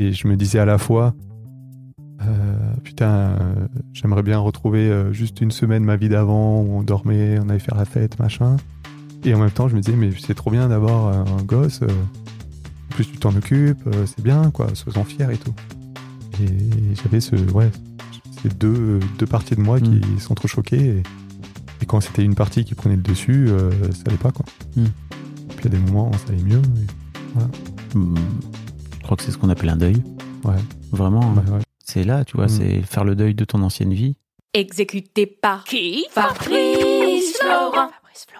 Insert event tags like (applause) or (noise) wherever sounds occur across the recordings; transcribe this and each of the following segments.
Et je me disais à la fois, euh, putain, euh, j'aimerais bien retrouver euh, juste une semaine ma vie d'avant où on dormait, on allait faire la fête, machin. Et en même temps, je me disais, mais c'est trop bien d'avoir euh, un gosse. en plus, tu t'en occupes, c'est bien, quoi, sois-en fier et tout. Et j'avais ce, ouais, ces deux, deux parties de moi qui sont trop choquées. Et, et quand c'était une partie qui prenait le dessus, ça allait pas, quoi. Mm. Puis il y a des moments où ça allait mieux. et- Hmm, Je crois que c'est ce qu'on appelle un deuil. ouais, Vraiment, ouais, ouais. c'est là, tu vois, Mm. c'est faire le deuil de ton ancienne vie. Exécuté par qui? Fabrice Florent. Fabrice Florent.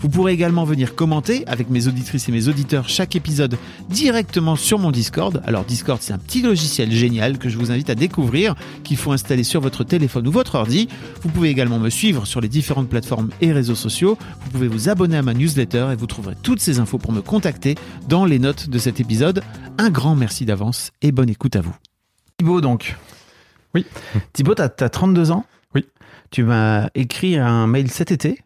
Vous pourrez également venir commenter avec mes auditrices et mes auditeurs chaque épisode directement sur mon Discord. Alors Discord, c'est un petit logiciel génial que je vous invite à découvrir, qu'il faut installer sur votre téléphone ou votre ordi. Vous pouvez également me suivre sur les différentes plateformes et réseaux sociaux. Vous pouvez vous abonner à ma newsletter et vous trouverez toutes ces infos pour me contacter dans les notes de cet épisode. Un grand merci d'avance et bonne écoute à vous. Thibaut, donc. Oui. Thibaut, t'as as 32 ans? Oui. Tu m'as écrit un mail cet été.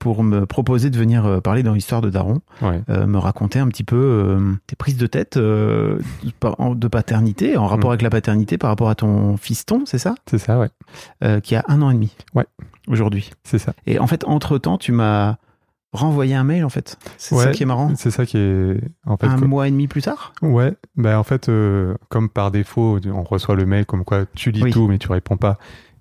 Pour me proposer de venir euh, parler dans l'histoire de Daron, ouais. euh, me raconter un petit peu euh, tes prises de tête euh, de paternité, en rapport Mm. avec la paternité par rapport à ton fiston, c'est ça? C'est ça, ouais. Qui a un an et demi. Ouais. Aujourd'hui. C'est ça. Et en fait, entre-temps, tu m'as renvoyé un mail, en fait. C'est ça qui est marrant. C'est ça qui est. En fait, Un mois et demi plus tard? Ouais, bah en fait, euh, comme par défaut, on reçoit le mail comme quoi tu lis Oui. tout mais tu réponds pas.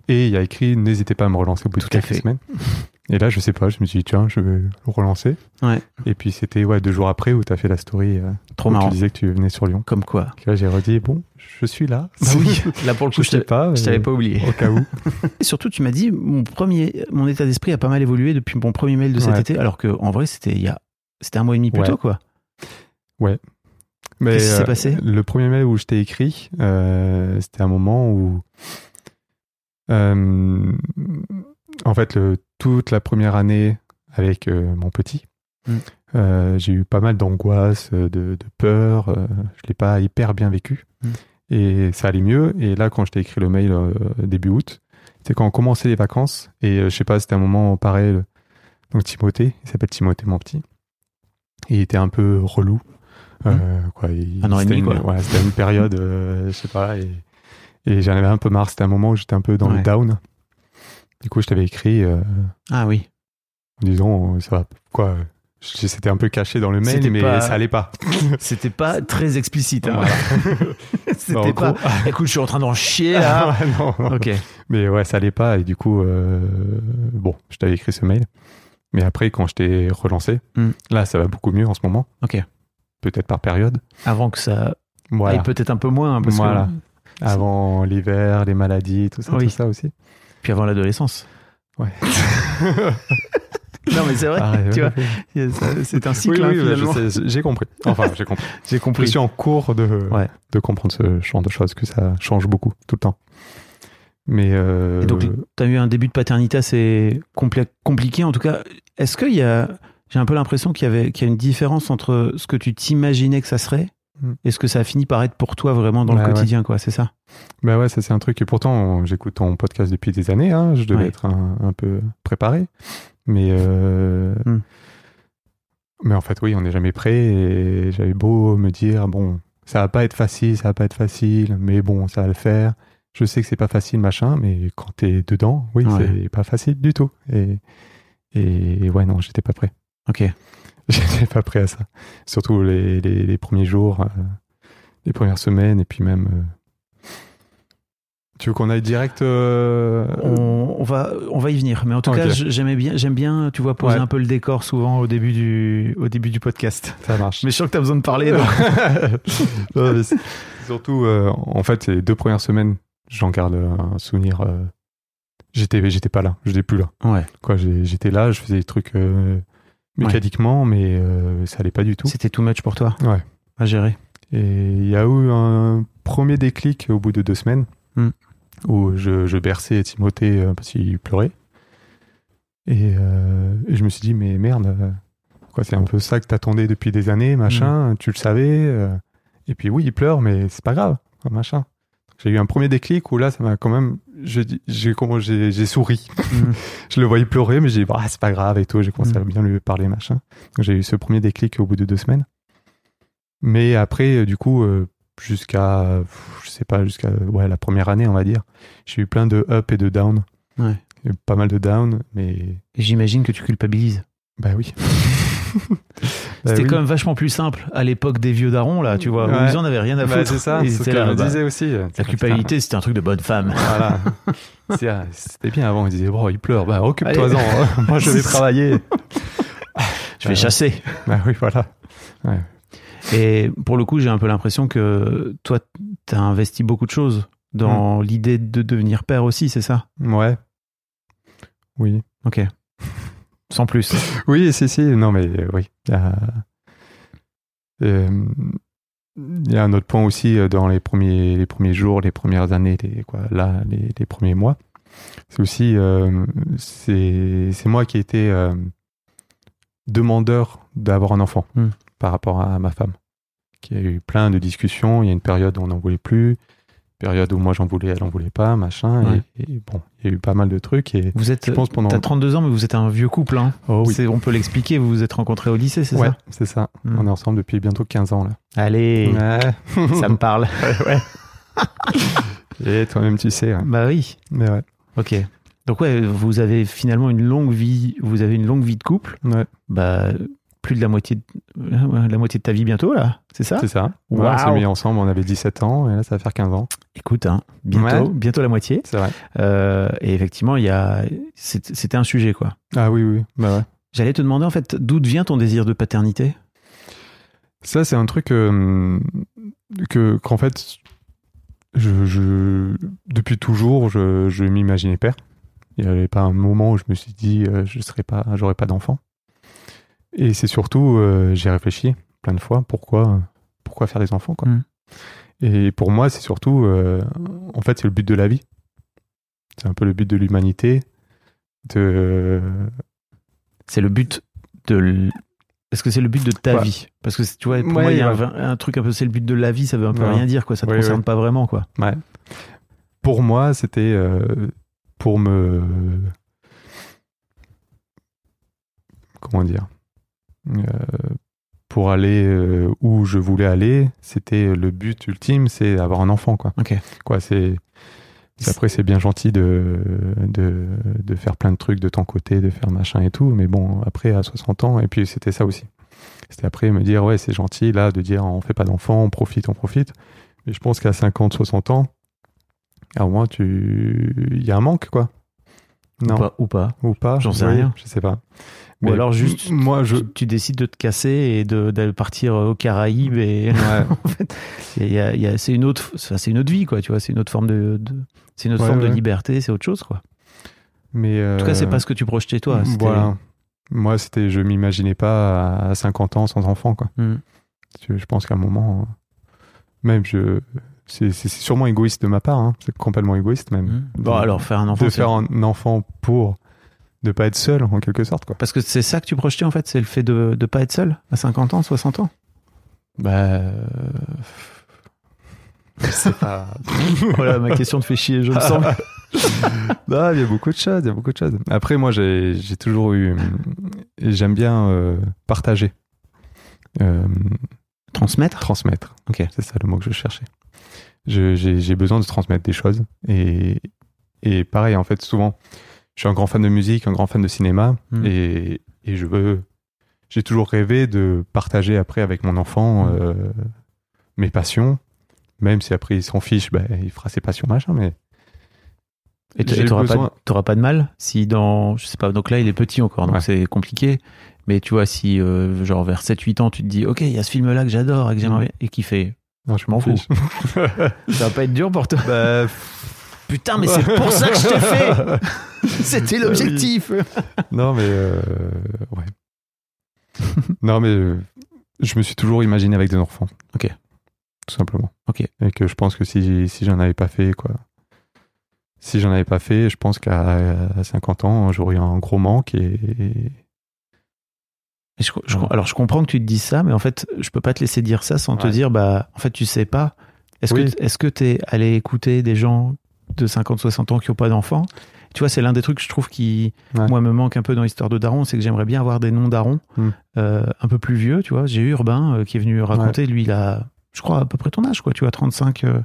Et il y a écrit n'hésitez pas à me relancer au bout Tout de quelques fait. semaines. (laughs) Et là, je sais pas, je me suis dit tiens, je vais le relancer. Ouais. Et puis c'était ouais deux jours après où tu as fait la story euh, Trop où marrant. tu disais que tu venais sur Lyon. Comme quoi Et là, j'ai redit bon, je suis là. (laughs) Bah oui, là pour le coup, je sais pas. je t'avais pas oublié. Au cas où. (laughs) Et surtout, tu m'as dit, mon premier, mon état d'esprit a pas mal évolué depuis mon premier mail de cet Ouais. été, alors que en vrai, c'était il y a, c'était un mois et demi plus Ouais. tôt, quoi. Mais Qu'est-ce qui s'est euh, passé? Le premier mail où je t'ai écrit, euh, c'était un moment où, euh, en fait, le- toute la première année avec euh, mon petit, Mm. euh, j'ai eu pas mal d'angoisse, euh, de, de peur. euh, je l'ai pas hyper bien vécu. Mm. Et ça allait mieux. Et là, quand je t'ai écrit le mail début août, c'était quand on commençait les vacances. Et je sais pas, c'était un moment pareil. le- Donc Timothée, il s'appelle Timothée, mon petit. Et il était un peu relou. Euh, quoi, il- Mm. Un an et c'était demi, une- quoi. ouais, c'était une période, euh, je sais pas, et, et j'en avais un peu marre. C'était un moment où j'étais un peu dans Ouais. le down. Du coup, je t'avais écrit euh, Ah oui. en disant, euh, ça va, quoi. C'était un peu caché dans le mail, mais pas- ça allait pas. (laughs) C'était pas très explicite. hein. Voilà. (laughs) C'était En pas. gros- Écoute, je suis en train d'en chier là. Ouais, non, non. ok. Mais ouais, ça allait pas. Et du coup, euh, bon, je t'avais écrit ce mail. Mais après, quand je t'ai relancé, Hmm. là, ça va beaucoup mieux en ce moment. Ok. Peut-être par période. Avant que ça Voilà. peut-être un peu moins, hein, parce que- Voilà. Avant l'hiver, les maladies, tout ça, Oui. tout ça aussi. Puis avant l'adolescence. Ouais. (laughs) Non, mais c'est vrai, Arrête, tu ouais, vois. ouais. C'est un Oui, cycle, oui, hein, je finalement. sais, j'ai compris. Enfin, j'ai compris. (laughs) J'ai Je compris. suis en cours de, Ouais. de comprendre ce genre de choses, que ça change beaucoup tout le temps. Mais euh, Et donc, tu as eu un début de paternité assez compli- compliqué. En tout cas, est-ce qu'il y a. J'ai un peu l'impression qu'il y, avait, qu'il y a une différence entre ce que tu t'imaginais que ça serait Mm. et ce que ça a fini par être pour toi vraiment dans Bah le ouais. quotidien, quoi. C'est ça? Bah ouais, ça c'est un truc. Et pourtant, j'écoute ton podcast depuis des années. hein, je devais Ouais. être un, un peu préparé. Mais euh, Hmm. mais en fait, oui, on n'est jamais prêt. Et j'avais beau me dire bon, ça va pas être facile, ça va pas être facile, mais bon, ça va le faire. Je sais que c'est pas facile, machin, mais quand t'es dedans, oui, Ouais. c'est pas facile du tout. Et, et ouais, non, j'étais pas prêt. Ok. (laughs) J'étais pas prêt à ça. Surtout les, les, les premiers jours, euh, les premières semaines, et puis même. euh, Tu veux qu'on aille direct euh, On, on va, on va y venir. Mais en tout cas, j'aimais bien, j'aime bien, tu vois, poser Ouais. un peu le décor souvent au début du, au début du podcast. Ça marche. Mais je sens que tu as besoin de parler. (laughs) Non, mais Surtout, en fait, les deux premières semaines, j'en garde un souvenir. J'étais, j'étais pas là, j'étais plus là. Ouais. Quoi, j'étais là, je faisais des trucs euh, mécaniquement, mais euh, ça allait pas du tout. C'était too much pour toi Ouais. à gérer. Et il y a eu un premier déclic au bout de deux semaines Hmm. où je, je berçais Timothée euh, parce qu'il pleurait. Et, euh, et je me suis dit, mais merde, quoi, c'est un peu ça que t'attendais depuis des années, machin, tu le savais. euh, et puis oui, il pleure, mais c'est pas grave, machin. J'ai eu un premier déclic où là, ça m'a quand même. J'ai comment j'ai j'ai souri. Hmm. (laughs) je le voyais pleurer, mais j'ai dit, bah, c'est pas grave et tout. J'ai commencé Mm. à bien lui parler, machin. Donc j'ai eu ce premier déclic au bout de deux semaines. Mais après, euh, du coup, euh, jusqu'à, je sais pas, jusqu'à ouais, la première année, on va dire, j'ai eu plein de up et de down. Ouais. Pas mal de down, mais Et j'imagine que tu culpabilises. bah oui. (laughs) Bah C'était oui. quand même vachement plus simple à l'époque des vieux darons, là, tu vois, où ils en avaient rien à Bah, foutre. c'est ça, c'est ce que je bah, disais aussi. La culpabilité, c'était un truc de bonne femme. Voilà. (laughs) Ah, C'était bien avant, ils disaient, bon, il pleure, bah occupe-toi-en, hein. (laughs) moi je vais (laughs) travailler. Je vais Euh, chasser. Bah oui, voilà. Et pour le coup, j'ai un peu l'impression que toi, tu as investi beaucoup de choses dans l'idée de devenir père aussi, c'est ça? Ouais. Oui. Ok. Sans plus. (laughs) Oui, si, si, non, mais euh, oui. Il y a, euh, il y a un autre point aussi euh, dans les premiers, les premiers jours, les premières années, les, quoi, là, les, les premiers mois. C'est aussi, euh, c'est moi qui ai été euh, demandeur d'avoir un enfant Hmm. par rapport à ma femme. Qui a eu plein de discussions. Il y a une période où on n'en voulait plus, période où moi j'en voulais, elle n'en voulait pas, machin. Ouais. Et, et bon, il y a eu pas mal de trucs. Et Vous êtes, je pense pendant. t'as 32 ans, mais vous êtes un vieux couple. Hein. Oh oui. On peut l'expliquer, vous vous êtes rencontrés au lycée, c'est Ouais, ça? c'est ça. Hmm. On est ensemble depuis bientôt 15 ans là. Allez, Ouais. ça me parle. (laughs) (laughs) Et toi-même tu sais. hein. bah oui. Mais ouais. Ok. Donc ouais, vous avez finalement une longue vie, vous avez une longue vie de couple. Ouais, Bah plus de la moitié de, euh, la moitié de ta vie bientôt là, c'est ça? C'est ça. Ouais, on s'est mis ensemble, on avait 17 ans et là ça va faire 15 ans. Écoute, hein, bientôt, Ouais. bientôt la moitié. C'est vrai. Euh, et effectivement, il y a, c'était un sujet quoi. Ah oui, oui. Bah ouais. J'allais te demander en fait d'où vient ton désir de paternité? Ça, c'est un truc euh, que, qu'en fait, je, je- depuis toujours, je, je m'imaginais père. Il n'y avait pas un moment où je me suis dit, euh, je serais pas, j'aurais pas d'enfant. Et c'est surtout, euh, j'ai réfléchi plein de fois, pourquoi, pourquoi faire des enfants, quoi. Mm. Et pour moi, c'est surtout, euh, en fait, c'est le but de la vie. C'est un peu le but de l'humanité. De, C'est le but de. l- Est-ce que c'est le but de ta Ouais. vie Parce que tu vois, pour Ouais, moi, il y a ouais. un, un truc un peu, c'est le but de la vie, ça veut un peu rien dire quoi. Ça te concerne pas vraiment quoi. Ouais. Pour moi, c'était euh, pour me. Comment dire? Pour aller euh, où je voulais aller, c'était le but ultime, c'est avoir un enfant, quoi. Ok. Quoi, c'est. Après, c'est bien gentil de, de, de faire plein de trucs de ton côté, de faire machin et tout, mais bon, après, à 60 ans, et puis c'était ça aussi. C'était après me dire, ouais, c'est gentil, là, de dire, on fait pas d'enfants, on profite, on profite. Mais je pense qu'à 50, 60 ans, à moins, tu... il y a un manque, quoi. Non. Ou pas, ou pas. Ou pas. J'en sais Oui, rien. Je sais pas. Ou alors juste- Moi, je. Tu, tu décides de te casser et de, partir aux Caraïbes et Ouais. (laughs) en fait, y a- il y a- c'est une autre, c'est une autre vie quoi. Tu vois, c'est une autre forme de, de- c'est une autre Ouais, forme de liberté, c'est autre chose quoi. Mais. En tout cas, c'est pas ce que tu projetais toi. Voilà. Moi, c'était, je m'imaginais pas à 50 ans sans enfant, quoi. Hmm. Je, pense qu'à un moment, euh, même je, c'est, c'est c'est sûrement égoïste de ma part, hein. c'est complètement égoïste même. Hmm. Bon, De- alors, faire un enfant. de c'est- faire un enfant pour ne pas être seul, en quelque sorte, quoi. Parce que c'est ça que tu projetais, en fait, c'est le fait de ne pas être seul à 50 ans, 60 ans? Bah, euh, je sais pas. (laughs) Voilà, ma question te fait chier, je me sens. (laughs) Non, il y a beaucoup de choses, il y a beaucoup de choses. Après, moi, j'ai j'ai toujours eu, j'aime bien euh, partager, Euh, Transmettre transmettre. Ok. C'est ça le mot que je cherchais. J'ai besoin de transmettre des choses et et pareil, en fait, souvent, je suis un grand fan de musique, un grand fan de cinéma Mm. et et je veux, j'ai toujours rêvé de partager après avec mon enfant Mm. euh, mes passions, même si après il s'en fiche, ben, il fera ses passions machin, mais Et tu n'auras besoin- pas, de mal si dans. Je sais pas, donc là, il est petit encore, donc Ouais. c'est compliqué. Mais tu vois, si, euh, genre, vers 7-8 ans, tu te dis, OK, il y a ce film-là que j'adore et que j'aimerais Mm. bien, et qui fait. non, je m'en fous. (laughs) Ça va pas être dur pour toi. Bah, Putain, mais c'est pour ça que je t'ai fait (laughs) C'était l'objectif non, mais euh, ouais. non, mais euh, je me suis toujours imaginé avec des enfants. Ok. Tout simplement. Ok. Et que je pense que si, si j'en avais pas fait, quoi. Si j'en avais pas fait, je pense qu'à à 50 ans, j'aurais eu un gros manque et. Et je- je- alors, je comprends que tu te dises ça, mais en fait, je peux pas te laisser dire ça sans te dire, bah, en fait, tu sais pas. Est-ce Oui. que est-ce que t'es allé écouter des gens de 50, 60 ans qui ont pas d'enfants? Tu vois, c'est l'un des trucs que je trouve qui, Ouais. moi, me manque un peu dans l'histoire de Daron, c'est que j'aimerais bien avoir des noms Daron Hmm. euh, un peu plus vieux, tu vois. J'ai eu Urbain euh, qui est venu raconter, lui, il a, je crois, à peu près ton âge, quoi, tu vois, 35. euh,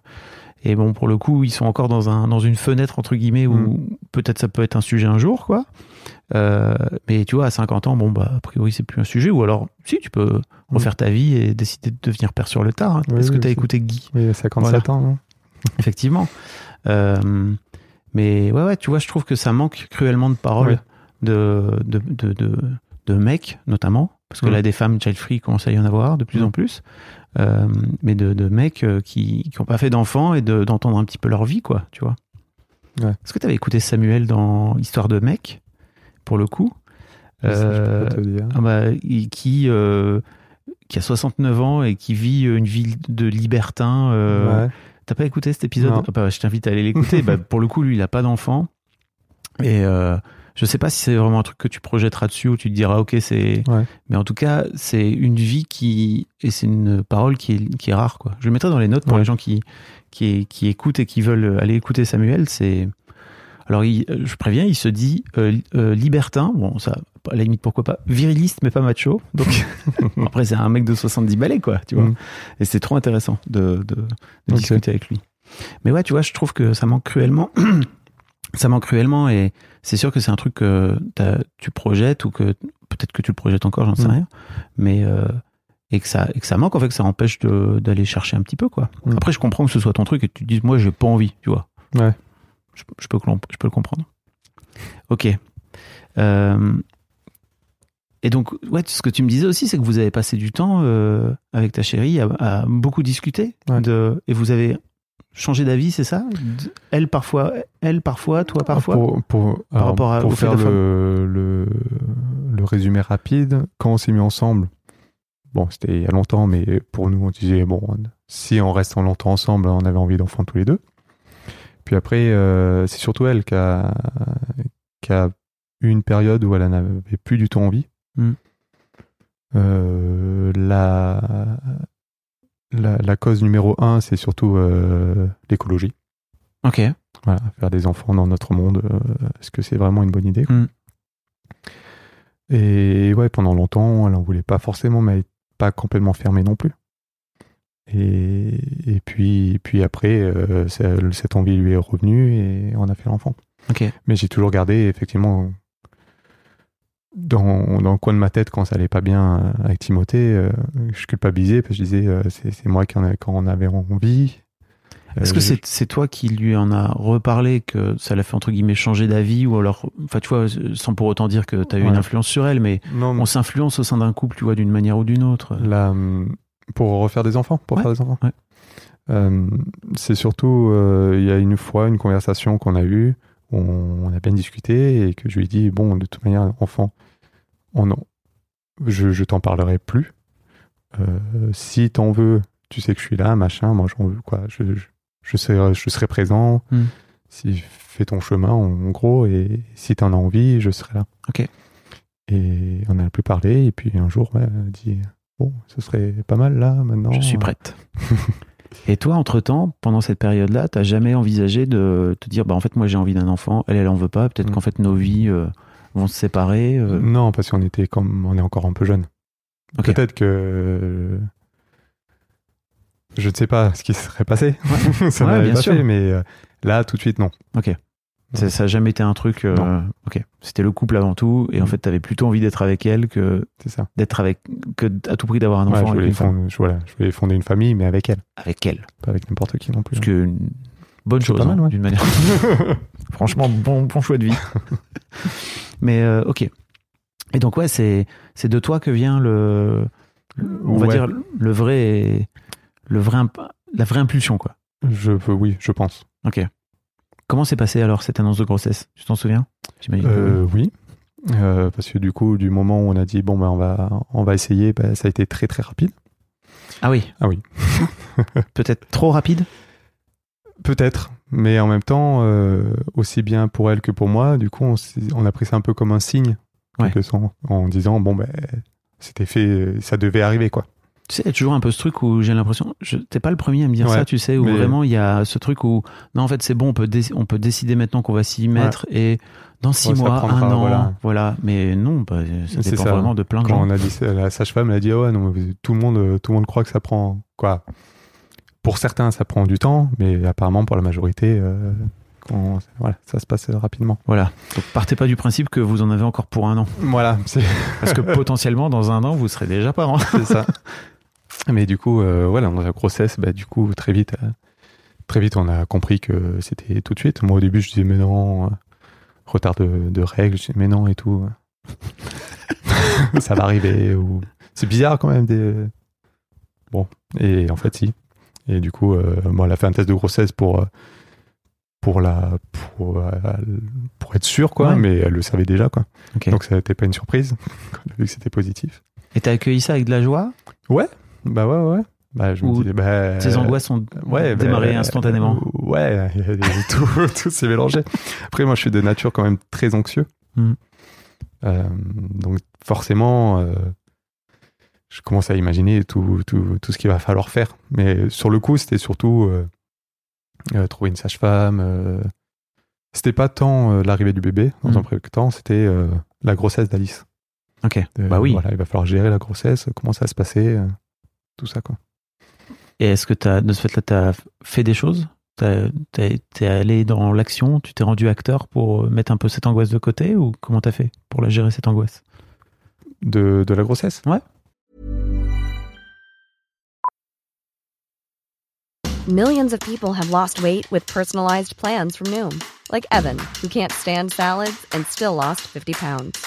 et bon, pour le coup, ils sont encore dans, un, dans une fenêtre, entre guillemets, où Hmm. peut-être ça peut être un sujet un jour, quoi. Euh, mais tu vois, à 50 ans, bon, bah, a priori, c'est plus un sujet. Ou alors, si, tu peux refaire ta vie et décider de devenir père sur le tard. hein. Oui, Est-ce que tu as écouté Guy Oui, 57 ans, non? Effectivement. Euh, mais ouais, ouais, tu vois, je trouve que ça manque cruellement de paroles Ouais. de, de, de, de, de mecs, notamment. Parce que Mm. là, des femmes child-free commence à y en avoir de plus Mm. en plus. Euh, mais de, de mecs euh, qui n'ont pas fait d'enfants et de- d'entendre un petit peu leur vie, quoi, tu vois. Ouais. Est-ce que tu avais écouté Samuel dans Histoire de mec, pour le coup? Ça, je peux Euh, dire. ah bah, qui, euh, qui a 69 ans et qui vit une vie de libertin. euh, Ouais. T'as pas écouté cet épisode? Ah bah, Je t'invite à aller l'écouter. (laughs) bah, pour le coup, lui, il a pas d'enfant. Et euh, je sais pas si c'est vraiment un truc que tu projetteras dessus ou tu te diras, ok, c'est. Ouais. Mais en tout cas, c'est une vie qui. Et c'est une parole qui est, qui est rare, quoi. Je le mettrai dans les notes pour Ouais. les gens qui, qui, qui écoutent et qui veulent aller écouter Samuel. C'est. Alors, il- je préviens, il se dit euh, euh, libertin. Bon, ça, à la limite, pourquoi pas. Viriliste, mais pas macho. Donc, (laughs) après, c'est un mec de 70 balais, quoi, tu vois. Mm. Et c'est trop intéressant de, de, discuter avec lui. Mais ouais, tu vois, je trouve que ça manque cruellement. (clears throat) ça manque cruellement et c'est sûr que c'est un truc que tu projettes ou que peut-être que tu le projettes encore, j'en sais Mm. rien. Mais euh, et que ça et que ça manque en fait, que ça empêche d'aller chercher un petit peu quoi. Mm. Après, je comprends que ce soit ton truc et que tu te dises moi j'ai pas envie, tu vois. Ouais. Je, je peux que- je peux le comprendre. Ok. Euh, et donc, ouais, ce que tu me disais aussi, c'est que vous avez passé du temps euh, avec ta chérie à, à beaucoup discuter. Ouais. De, et vous avez changé d'avis, c'est ça? Elle parfois, elle parfois, toi parfois? Pour, pour, alors, rapport à- pour faire le, le, le résumé rapide, quand on s'est mis ensemble, bon, c'était il y a longtemps, mais pour nous, on disait, bon, si on reste longtemps ensemble, on avait envie d'enfants tous les deux. Puis après, euh, c'est surtout elle qui a, qui a eu une période où elle n'avait plus du tout envie. Mm. Euh, la, la, la cause numéro un, c'est surtout euh, l'écologie. Ok. Voilà, faire des enfants dans notre monde, euh, est-ce que c'est vraiment une bonne idée Mm. Et ouais, pendant longtemps, elle en voulait pas forcément, mais elle pas complètement fermée non plus. Et, et puis, puis après, euh, cette envie lui est revenue et on a fait l'enfant. Ok. Mais j'ai toujours gardé, effectivement, dans, dans le coin de ma tête, quand ça allait pas bien euh, avec Timothée, euh, je culpabilisais parce que je disais, euh, c'est c'est moi qui en avais, quand on avait envie. Est-ce que je- c'est c'est toi qui lui en a reparlé, que ça l'a fait entre guillemets changer d'avis, ou alors, enfin, tu vois, sans pour autant dire que tu as eu une influence sur elle, mais Non, on s'influence au sein d'un couple, tu vois, d'une manière ou d'une autre. La, pour refaire des enfants, pour Ouais, faire des enfants. ouais. C'est surtout, il y a une fois, une conversation qu'on a eue, on, on a bien discuté et que je lui ai dit, bon, de toute manière, enfant, oh non, je, je t'en parlerai plus. Euh, si t'en veux, tu sais que je suis là, machin, moi j'en veux, quoi. Je, je, je serai, je serai présent. Hmm. Si fais ton chemin, en gros, et si t'en as envie, je serai là. Ok. Et on a plus parlé, et puis un jour, ouais, elle a dit, bon, ce serait pas mal là, maintenant. Je suis prête. (laughs) Et toi, entre-temps, pendant cette période-là, t'as jamais envisagé de te dire, bah en fait, moi j'ai envie d'un enfant, elle, elle en veut pas, peut-être Mm. qu'en fait nos vies euh, vont se séparer. euh, Non, parce qu'on était comme, on est encore un peu jeune. Ok. Peut-être que je ne sais pas ce qui se serait passé. (laughs) ça Ouais, m'avait bien pas sûr. fait, mais euh, là, tout de suite, non. Ça, ça a jamais été un truc. euh, ok. C'était le couple avant tout, et en Mm. fait, t'avais plutôt envie d'être avec elle que C'est ça. d'être avec, que à tout prix d'avoir un Ouais, enfant je, avec voulais femme. fonder, je, voilà, je voulais fonder une famille, mais avec elle, Avec elle. pas avec n'importe qui non plus. Parce que une bonne chose, pas mal, hein, ouais. d'une manière. (laughs) Franchement, bon, bon choix de vie. (laughs) Mais euh, ok. Et donc ouais, c'est c'est de toi que vient le, on va dire le vrai, le vrai, la vraie impulsion quoi. Je veux, oui, je pense. Ok. Comment s'est passée alors cette annonce de grossesse? Tu t'en souviens? Euh, oui. Euh, parce que du coup, du moment où on a dit bon ben on va on va essayer, ben, ça a été très très rapide. Ah oui. Ah oui. (laughs) Peut-être trop rapide? Peut-être, mais en même temps, euh, aussi bien pour elle que pour moi, du coup, on, a pris ça un peu comme un signe, Ouais. en disant bon ben c'était fait, ça devait arriver quoi. Tu sais, il y a toujours un peu ce truc où j'ai l'impression, t'es pas le premier à me dire Ouais, ça, tu sais, où mais- vraiment il y a ce truc où non en fait c'est bon, on peut on peut décider maintenant qu'on va s'y mettre et dans six Ouais, mois, un an, voilà. voilà. Mais non, bah, ça C'est dépend ça. vraiment de plein de Quand gens. on a dit ça, la sage-femme, a dit ah ouais non mais tout le monde tout le monde croit que ça prend quoi. Pour certains, ça prend du temps, mais apparemment pour la majorité, euh, voilà, ça se passe rapidement. Voilà. Donc partez pas du principe que vous en avez encore pour un an, Voilà, parce que (laughs) potentiellement dans un an vous serez déjà parent. c'est ça. (laughs) Mais du coup, euh, voilà, dans la grossesse, bah, du coup, très vite, euh, très vite, on a compris que c'était tout de suite. Moi, au début, je disais, mais non, euh, retard de, de règles, je disais, mais non, et tout. (laughs) ça va arriver. Ou... C'est bizarre quand même. Des... Bon, et en fait, si. Et du coup, euh, bon, elle a fait un test de grossesse pour, pour, la, pour, pour être sûre, quoi, Ouais. mais elle le savait déjà, quoi. Donc, ça n'était pas une surprise, (laughs) vu que c'était positif. Et t'as accueilli ça avec de la joie? Bah ouais, ouais. Bah, je me disais, bah, Tes angoisses ont ouais, démarré bah, instantanément. euh, Ouais, a des- (laughs) tout, tout s'est mélangé. Après, moi, je suis de nature quand même très anxieux. Mm. Euh, donc, forcément, euh, je commence à imaginer tout, tout, tout ce qu'il va falloir faire. Mais sur le coup, c'était surtout euh, euh, trouver une sage-femme. euh, c'était pas tant euh, l'arrivée du bébé, dans Mm. un premier temps, c'était euh, la grossesse d'Alice. Ok. Euh, bah oui. Voilà, il va falloir gérer la grossesse, comment ça va se passer, euh, tout ça, quoi. Et est-ce que t'as, de ce fait-là, t'as fait des choses? T'es allé dans l'action Tu t'es rendu acteur pour mettre un peu cette angoisse de côté Ou comment t'as fait pour la gérer cette angoisse? De, de la grossesse? Millions of people have lost weight with personalized plans from Noom, like Evan, who can't stand salads and still lost 50 pounds.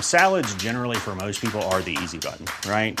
Salads, generally, for most people, are the easy button, right?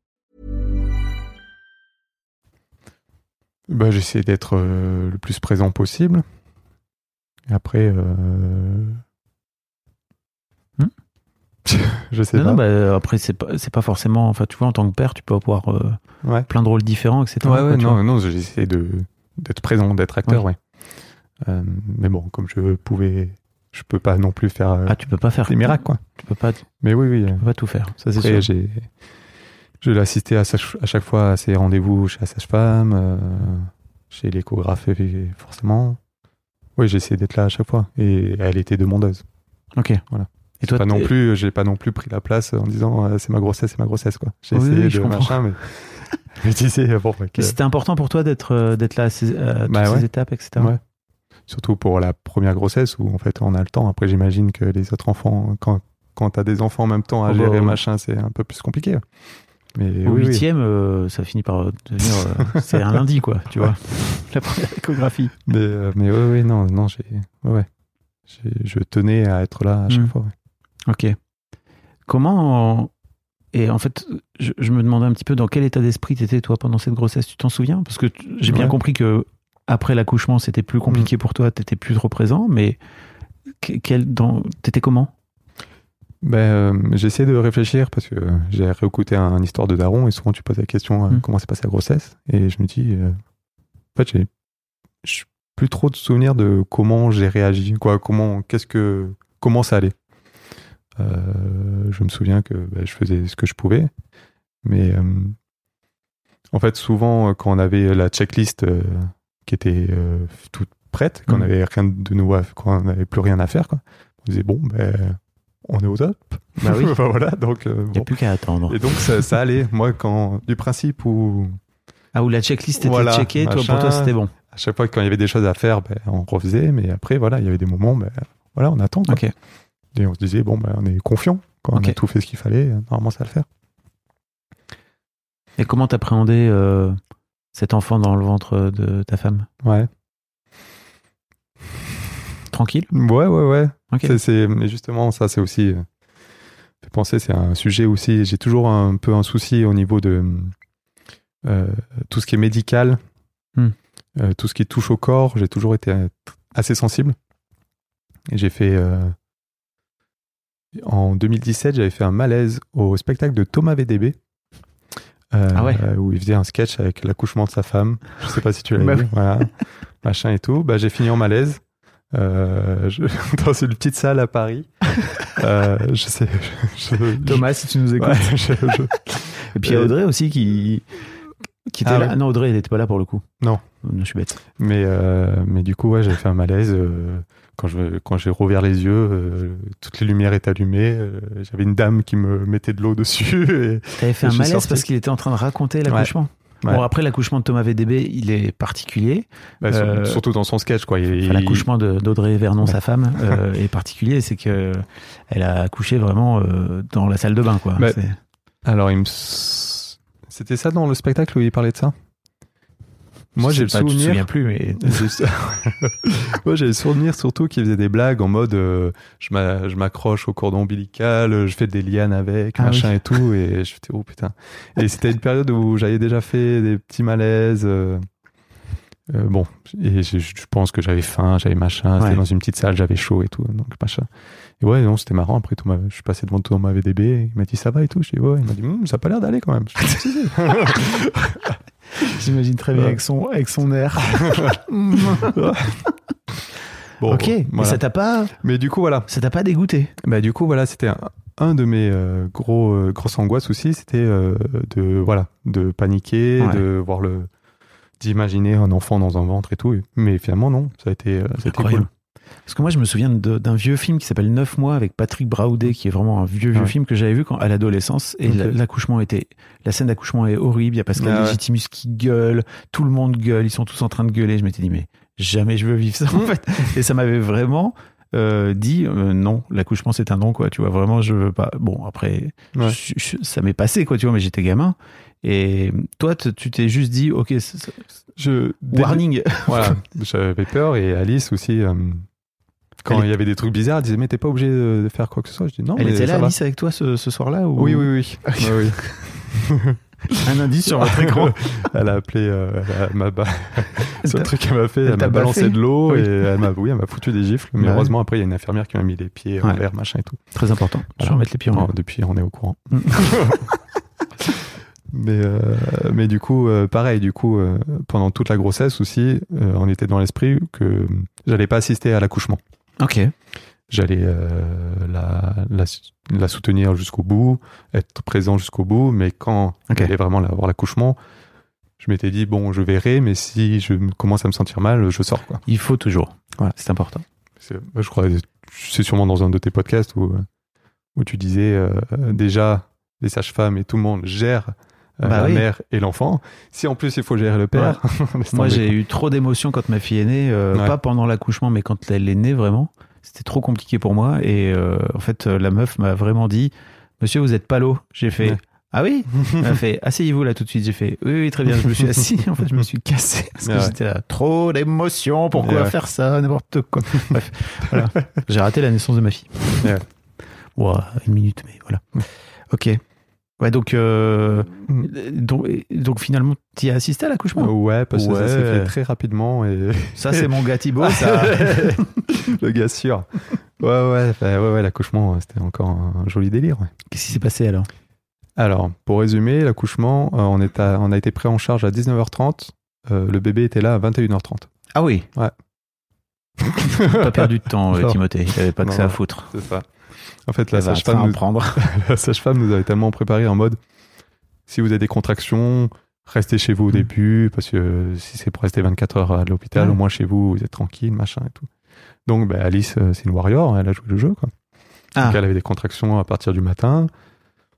Bah, j'essaie d'être euh, le plus présent possible. Et après, euh... Hmm (laughs) je sais Non, pas. non, bah, après, c'est pas, pas forcément. Enfin, tu vois, en tant que père, tu peux avoir euh, ouais. plein de rôles différents, etc. Ouais, ouais, tu non, non, j'essaie d'être présent, d'être acteur, ouais. Euh, mais bon, comme je pouvais, je peux pas non plus faire euh, Ah, tu peux pas faire des miracles, quoi. Tu peux pas, tu Mais oui, oui. euh, peux pas tout faire. Ça, c'est sûr. Je l'ai assisté à, à chaque fois à ses rendez-vous chez la sage-femme, euh, chez l'échographe, forcément. oui, j'ai essayé d'être là à chaque fois. Et elle était demandeuse. Ok. Voilà. Et toi, pas non plus, j'ai pas non plus pris la place en disant euh, c'est ma grossesse, c'est ma grossesse quoi. J'ai Oui, essayé oui, de machin, mais mais tu sais, bon, que- C'était important pour toi d'être euh, d'être là à, ces, à toutes Bah ces étapes, etc. Ouais. Surtout pour la première grossesse où en fait on a le temps. Après, j'imagine que les autres enfants, quand, quand t'as des enfants en même temps à Oh bah, gérer, ouais. machin, c'est un peu plus compliqué. Mais Au oui, oui. huitième, euh, ça finit par devenir. euh, (laughs) c'est un lundi, quoi, tu vois. (laughs) La première échographie. Mais, euh, mais ouais, ouais, non, non, j'ai, ouais, je tenais à être là à chaque Mm. fois. ouais. Ok. Comment. Et en fait, je, je me demandais un petit peu dans quel état d'esprit tu étais, toi, pendant cette grossesse. Tu t'en souviens? Parce que j'ai bien Ouais. compris que après l'accouchement, c'était plus compliqué pour toi, tu plus trop présent, mais que- quel, dans, t'étais comment? Ben, euh, j'ai essayé de réfléchir parce que j'ai réécouté un, une histoire de Daron et souvent tu poses la question euh, Mm. comment s'est passée la grossesse et je me dis euh, en fait j'ai plus trop de souvenirs de comment j'ai réagi quoi comment qu'est-ce que comment ça allait Euh, je me souviens que ben, je faisais ce que je pouvais mais euh, en fait souvent quand on avait la checklist qui était toute prête qu'on Mm. avait rien de nouveau à- qu'on n'avait plus rien à faire quoi on disait bon ben on est au top Bah oui. Enfin, (laughs) voilà, donc, euh, Il n'y bon. a plus qu'à attendre. Et donc, ça, ça allait. Moi, quand, du principe où, Ah, où la checklist était Voilà, checkée, toi, pour toi, c'était bon. à chaque fois, quand il y avait des choses à faire, ben, on refaisait. Mais après, voilà, il y avait des moments, ben, voilà, on attend. quoi. Et on se disait, bon, ben, on est confiant. Quand on a tout fait ce qu'il fallait, normalement, ça va le faire. Et comment t'appréhendais euh, cet enfant dans le ventre de ta femme? Ouais. Tranquille Ouais, ouais, ouais. Ok. C'est, c'est- mais justement, ça, c'est aussi. euh, fait penser, c'est un sujet aussi. J'ai toujours un peu un souci au niveau de euh, tout ce qui est médical, Hmm. euh, tout ce qui touche au corps. J'ai toujours été assez sensible. J'ai fait. euh, en 2017, j'avais fait un malaise au spectacle de Thomas VDB. euh, Ah ouais. Où il faisait un sketch avec l'accouchement de sa femme. Je sais pas si tu l'as (laughs) Bah vu. Voilà. Machin et tout. Bah, j'ai fini en malaise. Euh, je- (laughs) dans une petite salle à Paris. (laughs) Euh, je sais. je- je- Thomas, si tu nous écoutes. Ouais, je- je- Et puis il y a Euh, Audrey aussi qui, qui était Ah là. ouais. Non, Audrey, elle n'était pas là pour le coup. Non. je suis bête. mais, euh, mais du coup, ouais, j'avais fait un malaise. euh, quand je quand j'ai rouvert les yeux, euh, toutes les lumières étaient allumées. euh, J'avais une dame qui me mettait de l'eau dessus. T'avais fait Et un malaise sorti. parce qu'il était en train de raconter l'accouchement. Ouais. Bon, après, l'accouchement de Thomas VDB, il est particulier. bah, sur- Euh, surtout dans son sketch, quoi. Il- l'accouchement d'Audrey Vernon, Ouais. sa femme, euh, (laughs) est particulier. C'est que elle a accouché vraiment euh, dans la salle de bain, quoi. Bah, Alors, me... c'était ça dans le spectacle où il parlait de ça? Moi, j'ai le pas, Tu te souvenir. souviens plus, mais (laughs) (laughs) Moi, j'ai le souvenir surtout qu'il faisait des blagues en mode euh, je m'a- je m'accroche au cordon ombilical, je fais des lianes avec, Ah machin oui. et tout. Et je oh putain. Et c'était une période où j'avais déjà fait des petits malaises. euh, euh, bon, et je, je pense que j'avais faim, j'avais machin, Ouais. c'était dans une petite salle, j'avais chaud et tout, donc machin. Et ouais, non, c'était marrant. Après, tout m'a- je suis passé devant tout ma VDB, il m'a dit ça va et tout? Je dis ouais, il m'a dit Hum, ça a pas l'air d'aller quand même. (laughs) (laughs) J'imagine très bien Ouais. avec son, avec son air. (laughs) Bon, ok, mais voilà. ça t'a pas, Mais du coup, voilà. ça t'a pas dégoûté. Bah, du coup, voilà, c'était un, un de mes euh, gros euh, grosses angoisses aussi, c'était euh, de voilà, de paniquer, Ouais. de voir le, d'imaginer un enfant dans un ventre et tout. Mais finalement, non, ça a été, euh, ça a été cool. Parce que moi, je me souviens d'un vieux film qui s'appelle 9 mois avec Patrick Braoudet, qui est vraiment un vieux, vieux Ouais. film que j'avais vu quand, à l'adolescence. Et l'accouchement était, la scène d'accouchement est horrible. Il y a Pascal Ah ouais. Légitimus qui gueule. Tout le monde gueule. Ils sont tous en train de gueuler. Je m'étais dit, mais jamais je veux vivre ça, en fait. Et ça m'avait vraiment, euh, dit, euh, non, l'accouchement c'est un non, quoi. Tu vois, vraiment, je veux pas. Bon, après, Ouais. je- je- ça m'est passé, quoi, tu vois, mais j'étais gamin. Et toi, tu t'es juste dit, ok, Je, warning. (laughs) Voilà, j'avais peur et Alice aussi. euh, quand il y avait des trucs bizarres, elle disait mais t'es pas obligé de faire quoi que ce soit. Je dis non. Elle mais était là. Alice, avec toi ce, ce soir-là ou... Oui, oui, oui. (laughs) Un indice sur votre écran. (laughs) elle a appelé, euh, elle a- m'a le (laughs) truc qu'elle m'a fait, elle m'a balancé de l'eau Oui. et elle m'a, oui, elle m'a foutu des gifles. Mais heureusement après il y a une infirmière qui m'a mis les pieds en l'air, machin et tout. Très important. Voilà. Toujours mettre les pieds en l'air. depuis on est au courant. Mm. mais euh, mais du coup euh, pareil, du coup euh, pendant toute la grossesse aussi, on était dans l'esprit que j'allais pas assister à l'accouchement. Ok. J'allais euh, la, la, la soutenir jusqu'au bout, être présent jusqu'au bout, mais quand Ok. il allait vraiment avoir l'accouchement, je m'étais dit, bon, je verrai, mais si je commence à me sentir mal, je sors. Quoi. Il faut toujours. Voilà. C'est important. C'est- je crois c'est sûrement dans un de tes podcasts où, où tu disais euh, déjà les sages-femmes et tout le monde gèrent euh, Bah la oui. mère et l'enfant. Si en plus il faut gérer le père, (laughs) Moi, j'ai eu trop d'émotions quand ma fille est née, euh, Ouais. pas pendant l'accouchement, mais quand elle est née vraiment. C'était trop compliqué pour moi. Et euh, en fait, euh, la meuf m'a vraiment dit Monsieur, vous êtes palo. J'ai fait Ouais. Ah oui? Elle m'a fait Asseyez-vous là tout de suite. J'ai fait Oui, oui, très bien. Je me suis (laughs) assis. En fait, je me suis cassé. Parce que Ouais. j'étais là. Trop d'émotions. Pourquoi faire ça N'importe quoi. Bref, voilà. J'ai raté la naissance de ma fille. Ouais. Ouah, une minute, mais voilà. Ok. Ouais, donc, euh, donc, donc finalement, tu as assisté à l'accouchement? Ouais, parce que ça s'est fait très rapidement et (laughs) Ça, c'est mon gars Thibaut, ça. (laughs) le gars sûr. Ouais, ouais, bah, ouais, ouais, l'accouchement, c'était encore un joli délire. ouais. Qu'est-ce qui s'est passé alors? Alors, pour résumer, l'accouchement, euh, on, est à- on a été pris en charge à 19h30. euh, le bébé était là à 21h30. Ah oui? Ouais. Pas perdu de temps. (laughs) Timothée. Il avait pas que Non, ça à foutre. C'est ça. En fait, la sage-femme nous, prendre. (laughs) la sage-femme nous avait tellement préparé en mode si vous avez des contractions, restez chez vous au Mm. début, parce que si c'est pour rester 24 heures à l'hôpital, Ouais. au moins chez vous, vous êtes tranquille, machin et tout. Donc, bah, Alice, euh, c'est une warrior, elle a joué le jeu, quoi. Ah. Donc, elle avait des contractions à partir du matin.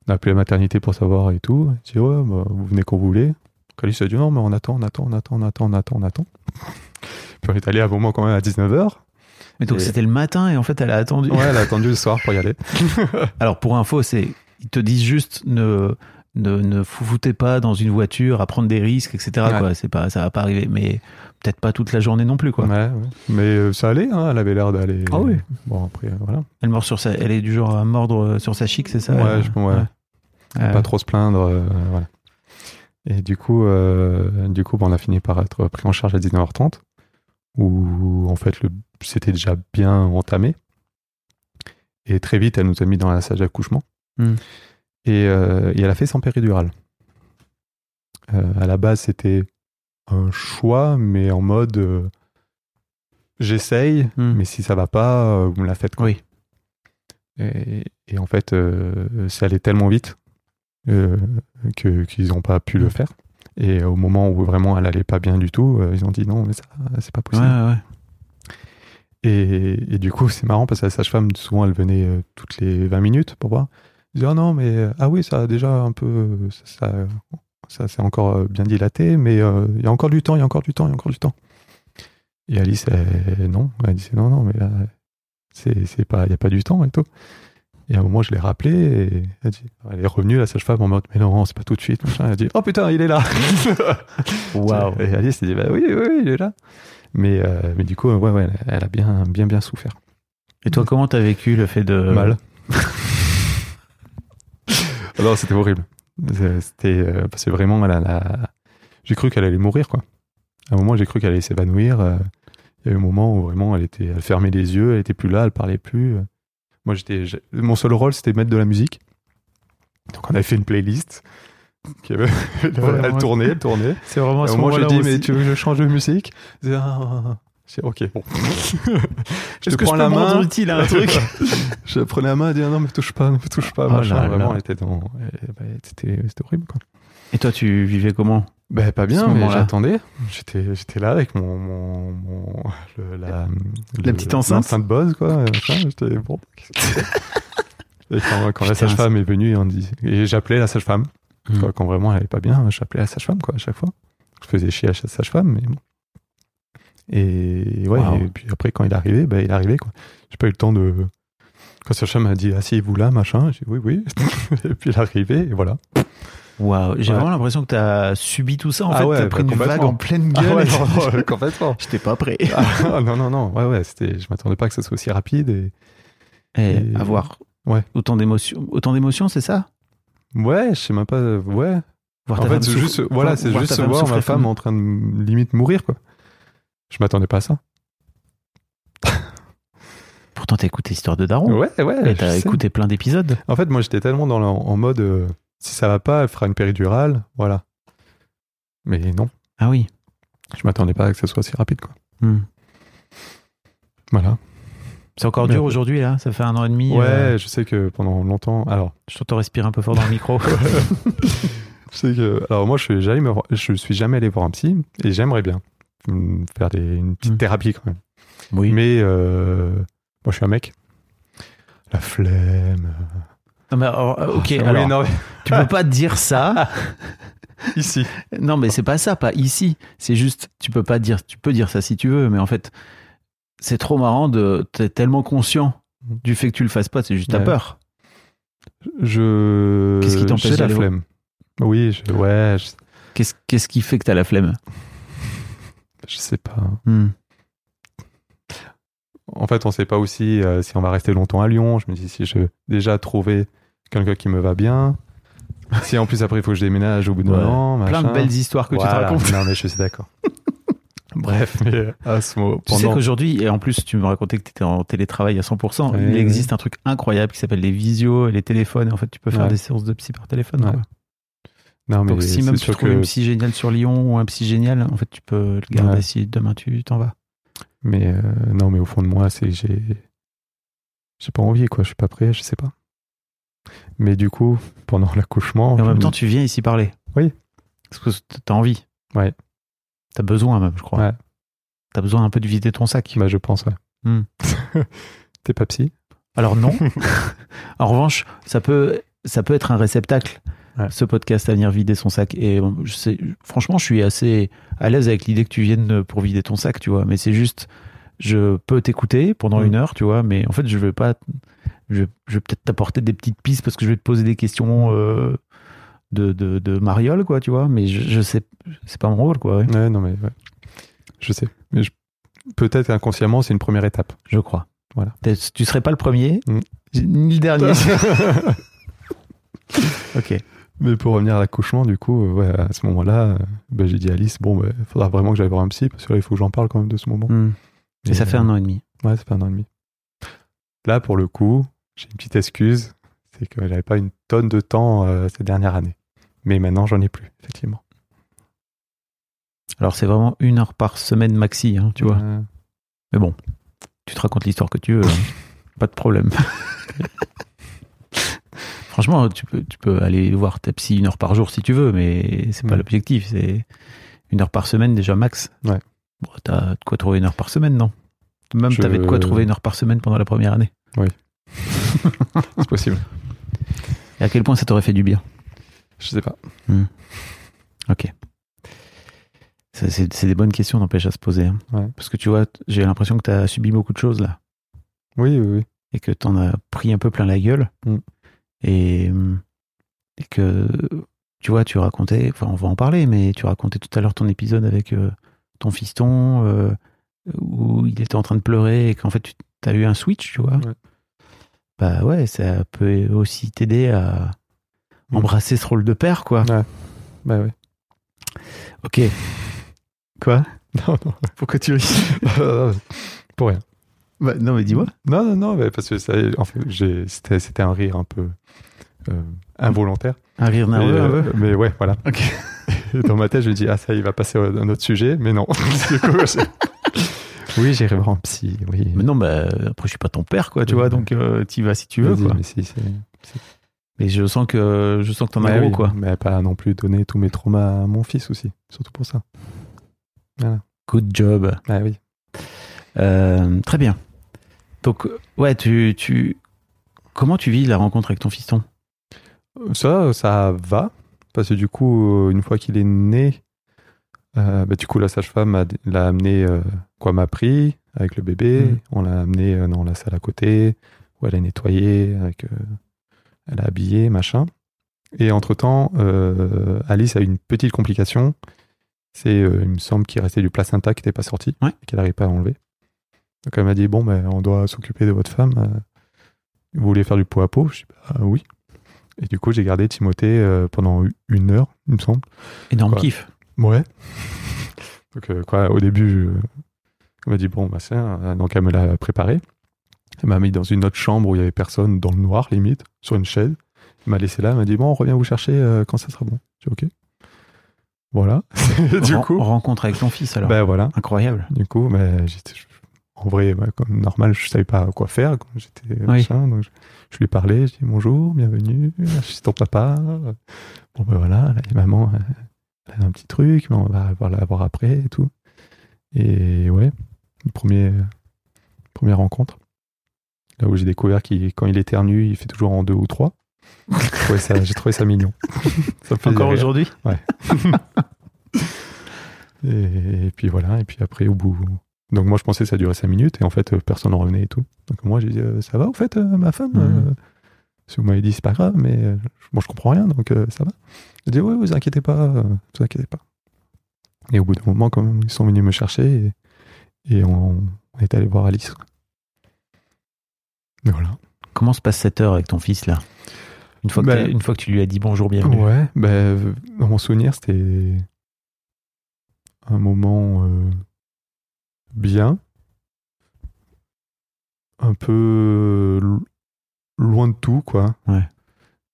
On a appelé la maternité pour savoir et tout. Elle dit, ouais, bah, vous venez quand vous voulez. Donc, Alice a dit, non, mais on attend, on attend, on attend, on attend, on attend, on attend. (laughs) Puis on est allé à un moment quand même à 19h. Mais donc Et- c'était le matin et en fait elle a attendu. Ouais, elle a (laughs) attendu le soir pour y aller. (laughs) Alors pour info, c'est ils te disent juste ne ne ne foutez pas dans une voiture à prendre des risques, etc. Ouais. Quoi. C'est pas ça va pas arriver, mais peut-être pas toute la journée non plus quoi. Ouais, ouais. Mais euh, ça allait, hein, elle avait l'air d'aller. Ah oui. Bon, après, euh, voilà. Elle mord sur sa, elle est du genre à mordre euh, sur sa chic, c'est ça? Ouais, elle je- ouais. Pas trop se plaindre. euh, voilà. Et du coup, euh, du coup bon, on a fini par être pris en charge à 19h30, où en fait, c'était déjà bien entamé. Et très vite, elle nous a mis dans la salle d'accouchement. Hmm. Et, euh, et elle a fait sans péridurale. Euh, à la base, c'était un choix, mais en mode euh, j'essaye, Hmm. mais si ça va pas, vous me la faites. Quoi. Oui. Et, et en fait, ça allait tellement vite que qu'ils n'ont pas pu le Mm. faire. Et au moment où vraiment elle allait pas bien du tout, euh, ils ont dit non, mais ça, c'est pas possible. ouais. Et, et du coup, c'est marrant parce que la sage-femme, souvent, elle venait euh, toutes les 20 minutes pour voir. Elle disait, ah non, mais euh, ah oui, ça a déjà un peu, ça, ça, ça s'est encore bien dilaté, mais euh, il y a encore du temps, il y a encore du temps, il y a encore du temps. Et Alice, elle, non, elle disait, non, non, mais là, c'est, c'est pas, il n'y a pas du temps et tout. Et à un moment, je l'ai rappelé et elle, dit, elle est revenue, la sage-femme, en mode, mais non, c'est pas tout de suite. Machin. Elle a dit, oh putain, il est là. (laughs) Waouh. Et Alice s'est dit, bah oui, oui, oui, il est là. Mais, euh, mais du coup, ouais, ouais, elle a bien, bien, bien souffert. Et toi, comment t'as vécu le fait de Mal. (laughs) non, c'était horrible. C'était euh, parce que vraiment, elle a la- j'ai cru qu'elle allait mourir, quoi. À un moment, j'ai cru qu'elle allait s'évanouir. euh, Il y a eu un moment où vraiment, elle était, elle fermait les yeux, elle était plus là, elle parlait plus. Moi, j'étais, mon seul rôle, c'était de mettre de la musique. Donc, on avait fait une playlist. Qui avait- (laughs) elle tournait, elle tournait. C'est vraiment À un moment, j'ai dit, mais tu veux que je change de musique? Disait, Ah, ah, ah. J'ai dit, ok, bon. (laughs) je te que prends je la main. utile à un (laughs) truc? Je prenais la main et disais, non, mais touche pas, ne me touche pas. Oh machin. là Vraiment, là. elle était dans. bah, c'était, c'était horrible, quoi. Et toi, tu vivais comment? Ben, pas bien, mais j'attendais. J'étais, j'étais là avec mon. mon, mon- le- la, La petite enceinte. L'enceinte Bose, quoi. machin. J'étais bon. Et quand, quand la sage-femme est venue, on dit, et j'appelais la sage-femme. Mm. Quand, quand vraiment elle allait pas bien, j'appelais la sage-femme, quoi, à chaque fois. Je faisais chier à la sage-femme, mais bon. Et ouais, Wow. et puis après, quand il est arrivé, ben, il est arrivé, quoi. J'ai pas eu le temps de. Quand la sage-femme m'a dit, asseyez-vous là, machin, j'ai dit, oui, oui. (laughs) et puis il est arrivé, et voilà. Waouh, j'ai Ouais. vraiment l'impression que t'as subi tout ça. En Ah fait, ouais, t'as pris une vague en pleine Ah gueule. ouais, et- (laughs) non, non, complètement. J'étais pas prêt. Ah, non, non, non, ouais, ouais, c'était, je m'attendais pas que ça soit aussi rapide. Et... Et Et- avoir Ouais. autant d'émotions, autant d'émotions, c'est ça? Ouais, je sais même pas, ouais. Voir en fait, c'est juste, voilà, c'est juste femme voir ma femme en train de limite mourir, quoi. Je m'attendais pas à ça. Pourtant, t'as écouté Histoire de Daron. Ouais, ouais. Et t'as écouté plein d'épisodes. En fait, moi, j'étais tellement dans en mode, euh, si ça va pas, elle fera une péridurale, voilà. Mais non, Ah oui. je m'attendais pas à que ce soit si rapide, quoi. Hmm. Voilà. C'est encore Mais- dur aujourd'hui, là Ça fait un an et demi. Ouais, euh, je sais que pendant longtemps, alors, Je t'entends respirer un peu fort dans le micro. (laughs) C'est que, alors moi, je suis jamais, je suis jamais allé voir un psy et j'aimerais bien faire des, une petite Mm. thérapie quand même. Oui. Mais euh, moi, je suis un mec. La flemme. Non, mais alors, euh, ok, Oui, alors, non, mais- tu peux pas dire ça. (laughs) ici. Non, mais c'est pas ça, pas ici. C'est juste, tu peux pas dire, tu peux dire ça si tu veux, mais en fait, c'est trop marrant de, t'es tellement conscient du fait que tu le fasses pas, c'est juste ta Ouais. peur. Je. Qu'est-ce qui t'empêche la flemme. Oui, je, ouais, je, Qu'est-ce, qu'est-ce qui fait que t'as la flemme? je sais pas. Hmm. En fait, on sait pas aussi euh, si on va rester longtemps à Lyon. Je me dis si je déjà trouver quelqu'un qui me va bien. (laughs) Si en plus après il faut que je déménage au bout d'un Ouais. an, Plein de belles histoires que tu te racontes. Non mais je suis d'accord. (laughs) Bref, mais à ce moment, Tu sais qu'aujourd'hui, et en plus, tu me racontais que tu étais en télétravail à 100%, Ouais, il ouais. existe un truc incroyable qui s'appelle les visios et les téléphones. Et en fait, tu peux faire des séances de psy par téléphone. Quoi. non mais Donc, si même tu trouves que- une psy géniale sur Lyon ou un psy génial, en fait, tu peux le garder si demain tu t'en vas. Mais euh, non, mais au fond de moi, c'est j'ai j'ai pas envie quoi. Je suis pas prêt, je sais pas. Mais du coup, pendant (laughs) l'accouchement, Et en même me- temps, tu viens ici parler. Oui. Parce que t'as envie. Ouais. T'as besoin même, je crois. Ouais. T'as besoin un peu de vider ton sac. bah je pense ouais. Hmm. (laughs) T'es pas psy? Alors non. (laughs) en revanche, ça peut, ça peut être un réceptacle, Ouais. ce podcast à venir vider son sac. Et bon, je sais, franchement, je suis assez à l'aise avec l'idée que tu viennes pour vider ton sac, tu vois. Mais c'est juste, je peux t'écouter pendant Mm. une heure, tu vois. Mais en fait, je vais pas, je, je vais peut-être t'apporter des petites pistes parce que je vais te poser des questions euh, de, de, de mariole, quoi, tu vois. Mais je, je sais, c'est pas mon rôle, quoi. ouais. Ouais, non mais ouais. je sais. Mais peut-être inconsciemment, c'est une première étape. Je crois. Voilà. Tu serais pas le premier, Mm. ni le dernier. (laughs) (laughs) ok. Mais pour revenir à l'accouchement, du coup, euh, ouais, à ce moment-là, euh, ben, j'ai dit à Alice, bon, il faudra vraiment que j'aille voir un psy, parce que là, il faut que j'en parle quand même de ce moment. Mm. Et ça fait euh, un an et demi. Ouais, ça fait un an et demi. Là, pour le coup, j'ai une petite excuse, c'est que j'avais pas une tonne de temps euh, ces dernières années. Mais maintenant, j'en ai plus, effectivement. Alors c'est vraiment une heure par semaine maxi, hein, tu vois. Euh, Mais bon, tu te racontes l'histoire que tu veux, hein. (laughs) pas de problème. (laughs) Franchement, tu peux, tu peux aller voir ta psy une heure par jour si tu veux, mais c'est pas Ouais. l'objectif. C'est une heure par semaine déjà max. Ouais. Bon, t'as de quoi trouver une heure par semaine, non? Même Je- t'avais de quoi trouver une heure par semaine pendant la première année. (laughs) c'est possible. Et à quel point ça t'aurait fait du bien? Je sais pas. Ok. Ça, C'est c'est des bonnes questions, n'empêche à se poser. hein. Ouais. Parce que tu vois, j'ai l'impression que tu as subi beaucoup de choses là. Oui, oui, oui. Et que tu en as pris un peu plein la gueule. Mm. Et, et que, tu vois, tu racontais, enfin, on va en parler, mais tu racontais tout à l'heure ton épisode avec euh, ton fiston euh, où il était en train de pleurer et qu'en fait, tu as eu un switch, tu vois. Ouais. Bah ouais, ça peut aussi t'aider à Mm. embrasser ce rôle de père, quoi. Ouais. Bah ouais. Ok. Quoi? (laughs) Non, non. Pourquoi tu ris? (laughs) Pour rien. Bah, Non, mais dis-moi. Non, non, non, mais parce que ça, en fait, c'était c'était un rire un peu euh, involontaire. Un rire mais, nerveux, un euh, peu mais ouais, voilà. (laughs) Dans ma tête, je me dis, ah, ça, il va passer à un autre sujet, mais non. (laughs) Du coup, j'ai- oui, j'irai voir un psy, oui. Mais non, bah, après, je suis pas ton père, quoi, tu Ouais. vois, donc euh, tu vas si tu veux, quoi. Mais, si, Mais je sens que je sens que t'en as gros, oui, quoi. Mais pas non plus donner tous mes traumas à mon fils aussi, surtout pour ça. Good job. Ah oui. Euh, très bien. Donc, ouais, tu, tu, comment tu vis la rencontre avec ton fiston? Ça, ça va. Parce que du coup, euh, une fois qu'il est né, euh, bah, du coup, la sage-femme l'a amené, euh, quoi, m'a pris avec le bébé. Mhm. On l'a amené dans la salle à côté, où elle a nettoyé, avec, elle a habillé, machin. Et entre-temps, Alice a eu une petite complication. C'est, euh, il me semble qu'il restait du placenta qui n'était pas sorti, Ouais. et qu'elle n'arrivait pas à enlever. Donc elle m'a dit, bon, ben, on doit s'occuper de votre femme. euh, Vous voulez faire du pot à pot? Je dis, bah oui. Et du coup, j'ai gardé Timothée euh, pendant une heure, il me semble. Énorme kiff. Ouais. (laughs) Donc, euh, quoi, au début, elle m'a dit, bon, bah, c'est, donc elle me l'a préparé. Elle m'a mis dans une autre chambre où il y avait personne, dans le noir, limite, sur une chaise. Elle m'a laissé là, elle m'a dit, bon, on revient vous chercher euh, quand ça sera bon. J'ai dit, ok. Voilà. (laughs) du Ren- coup, rencontre avec ton fils, alors. ben voilà. Incroyable. Du coup, ben, j'étais- en vrai, bah, comme normal, je savais pas quoi faire. J'étais Oui. donc je, je lui parlais, je dis bonjour, bienvenue, je suis ton papa. Bon ben voilà, là, et maman, elle a un petit truc, mais on va voir la voir après et tout. Et ouais, premier, première rencontre. Là où j'ai découvert qu'il, quand il éternue, il fait toujours en deux ou trois. J'ai trouvé ça, j'ai trouvé ça mignon. (laughs) Ça Encore rire. aujourd'hui? (laughs) Et, et puis voilà, et puis après au bout. Donc moi je pensais que ça durait 5 minutes et en fait euh, personne n'en revenait et tout. Donc moi j'ai dit euh, ça va au fait euh, ma femme Mhm. Si vous m'avez dit c'est pas grave mais moi je comprends rien donc ça va. J'ai dit ouais vous inquiétez pas, vous inquiétez pas. Et au bout d'un moment quand même ils sont venus me chercher et, et on, on est allé voir Alice. Voilà. Comment se passe cette heure avec ton fils là? Une fois, que Ben- une fois que tu lui as dit bonjour, bienvenue. Ouais, ben, dans mon souvenir, c'était un moment euh, bien, un peu lo- loin de tout, quoi. Ouais.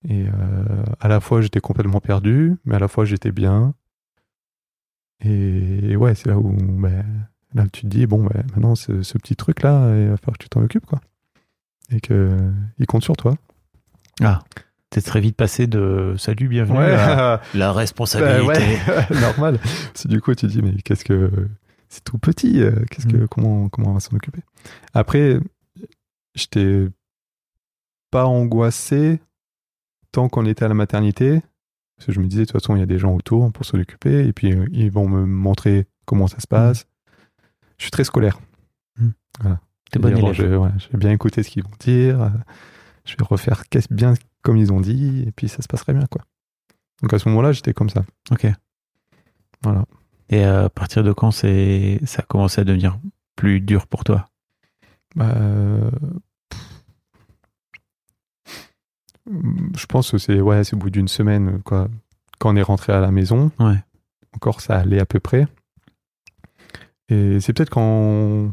Et euh, à la fois, j'étais complètement perdu, mais à la fois, j'étais bien. Et ouais, c'est là où ben, là, tu te dis, bon, ben, maintenant, ce, ce petit truc-là, il va falloir que tu t'en occupes, quoi. Et qu'il compte sur toi. Ah, t'es très vite passé de salut, bienvenue à la responsabilité. (laughs) Bah ouais, (laughs) normal. Que du coup, tu te dis, mais qu'est-ce que. C'est tout petit. euh, Qu'est-ce que, Mm. comment, comment on va s'en occuper? Après, j'étais pas angoissé tant qu'on était à la maternité. Parce que je me disais, de toute façon, il y a des gens autour pour s'en occuper. Et puis, euh, ils vont me montrer comment ça se passe. Je suis très scolaire. Mm. Voilà. T'es bon élève. Je, ouais, je vais bien écouter ce qu'ils vont dire. euh, Je vais refaire bien comme ils ont dit. Et puis, ça se passerait bien, quoi. Donc, à ce moment-là, j'étais comme ça. Ok. Voilà. Et à partir de quand c'est ça a commencé à devenir plus dur pour toi? Bah, euh, Je pense que c'est ouais, c'est au bout d'une semaine, quoi. Quand on est rentré à la maison, Ouais. encore ça allait à peu près. Et c'est peut-être quand.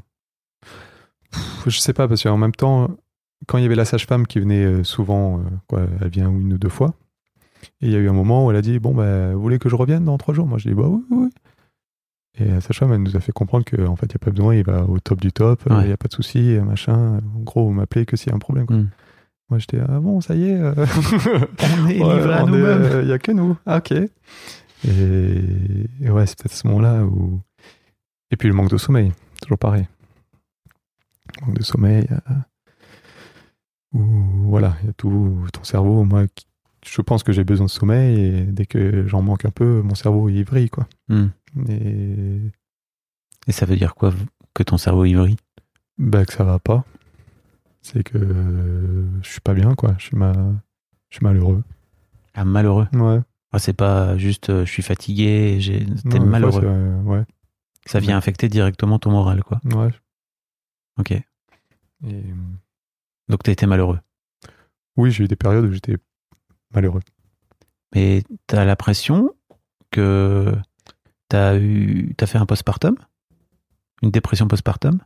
Je sais pas, parce qu'en même temps, quand il y avait la sage-femme qui venait euh, souvent, euh, quoi, elle vient une ou deux fois. Et il y a eu un moment où elle a dit Bon, bah, vous voulez que je revienne dans trois jours? Moi, je dis Bah oui, oui. Et la sage-femme, elle nous a fait comprendre qu'en fait, il n'y a pas besoin, il va au top du top, il Ouais. n'y a pas de souci, euh, machin. En gros, vous m'appelez que s'il y a un problème. quoi. Mm. Moi, j'étais Ah bon, ça y est. euh, (laughs) On est livré à nous-mêmes. Il n'y a que nous. Ah, ok. Et, et ouais, c'est peut-être ce moment-là où. Et puis le manque de sommeil, toujours pareil. Manque de sommeil. euh, Où, voilà, il y a tout ton cerveau. Moi, qui- je pense que j'ai besoin de sommeil et dès que j'en manque un peu, mon cerveau il quoi. Hmm. Et Et ça veut dire quoi que ton cerveau il bah, que ça va pas. C'est que euh, je suis pas bien, quoi. Je suis, ma... je suis malheureux. Ah, malheureux? Ouais. Ah, c'est pas juste euh, je suis fatigué, j'ai- t'es Non, des fois, malheureux. euh, ouais. Ça vient affecter directement ton moral, quoi. Ouais. Ok. Et, Donc t'as été malheureux? Oui, j'ai eu des périodes où j'étais malheureux. Mais t'as l'impression que t'as eu, t'as fait un postpartum, une dépression postpartum?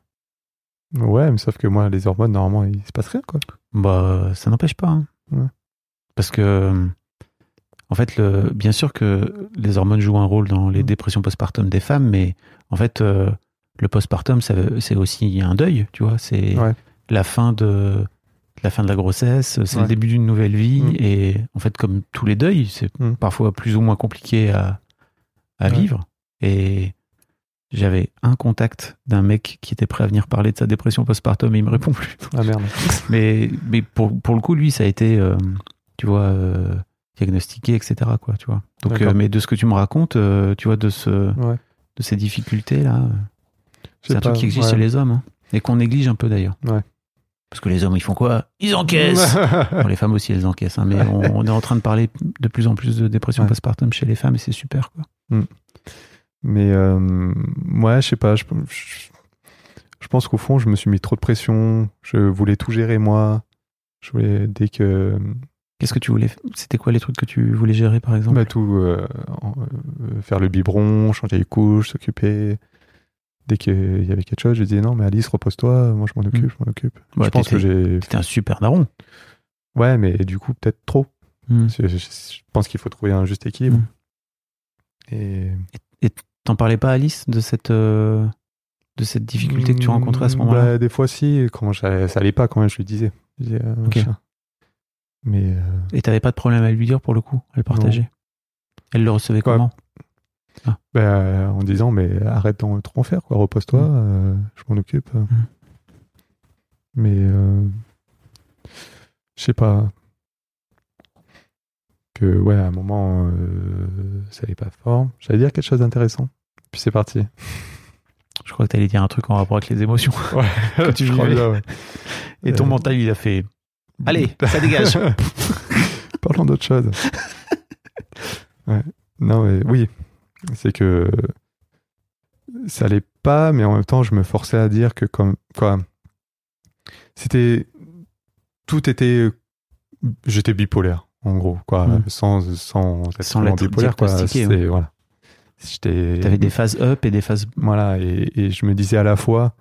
Ouais, mais sauf que moi, les hormones, normalement, il se passe rien, quoi. Bah, ça n'empêche pas. hein. Ouais. Parce que, en fait, le, bien sûr que les hormones jouent un rôle dans les Mm. dépressions postpartum des femmes, mais en fait, euh, le postpartum, c'est aussi un deuil, tu vois. C'est Ouais. la fin de la fin de la grossesse, c'est Ouais. le début d'une nouvelle vie, Mm. et en fait, comme tous les deuils, c'est Mm. parfois plus ou moins compliqué à, à Ouais. vivre. Et j'avais un contact d'un mec qui était prêt à venir parler de sa dépression postpartum, et il me répond plus. Ah merde. (laughs) Mais, mais pour, pour le coup, lui, ça a été, euh, tu vois, euh, diagnostiqué, etc. Quoi, tu vois. Donc, euh, mais de ce que tu me racontes, tu vois, de, ce, Ouais. de ces difficultés-là, c'est un truc qui existe chez les hommes, hein, et qu'on néglige un peu d'ailleurs. Ouais. Parce que les hommes, ils font quoi? Ils encaissent (laughs) Bon, Les femmes aussi, elles encaissent, hein, mais on, on est en train de parler de plus en plus de dépression postpartum chez les femmes, et c'est super. Quoi. Mais euh, ouais, je sais pas. Je, je, je pense qu'au fond, je me suis mis trop de pression. Je voulais tout gérer moi. Je voulais dès que Qu'est-ce que tu voulais C'était quoi les trucs que tu voulais gérer, par exemple? Bah, tout euh, euh, faire le biberon, changer les couches, s'occuper. Dès qu'il y avait quelque chose, je disais non, mais Alice, repose-toi. Moi, je m'en occupe. Mm. Je m'en occupe. Ouais, je pense que j'ai. C'était un super daron. Ouais, mais du coup, peut-être trop. Hmm. Je, je- je pense qu'il faut trouver un juste équilibre. Mm. Et T'en parlais pas, Alice, de cette, euh, de cette difficulté que tu rencontrais à ce Mm, moment-là? bah, Des fois, si. Quand ça, ça allait pas, quand même, je lui disais. Je disais, euh. Mais euh, Et t'avais pas de problème à lui dire pour le coup, à le partager? Elle le recevait Ouais. comment? Bah, euh, en disant, mais arrête d'en trop en faire, quoi. Repose-toi, Mm. euh, je m'en occupe. Mais euh, je sais pas. Que, ouais, à un moment, euh, ça allait pas fort. J'allais dire quelque chose d'intéressant. Puis c'est parti. (laughs) Je crois que t'allais dire un truc en rapport avec les émotions. (laughs) Ouais, (laughs) Que tu je crois vivais. bien, ouais. Et ton mental, il a fait Allez, ça dégage Parlons d'autre chose. ouais. Non, mais oui. C'est que ça allait pas, mais en même temps, je me forçais à dire que comme quoi, c'était tout était, j'étais bipolaire en gros, quoi, Mm. sans sans être Sans bipolaire, quoi. diagnostiqué, C'est voilà. J'étais. T'avais des phases up et des phases. Voilà, et, et je me disais à la fois,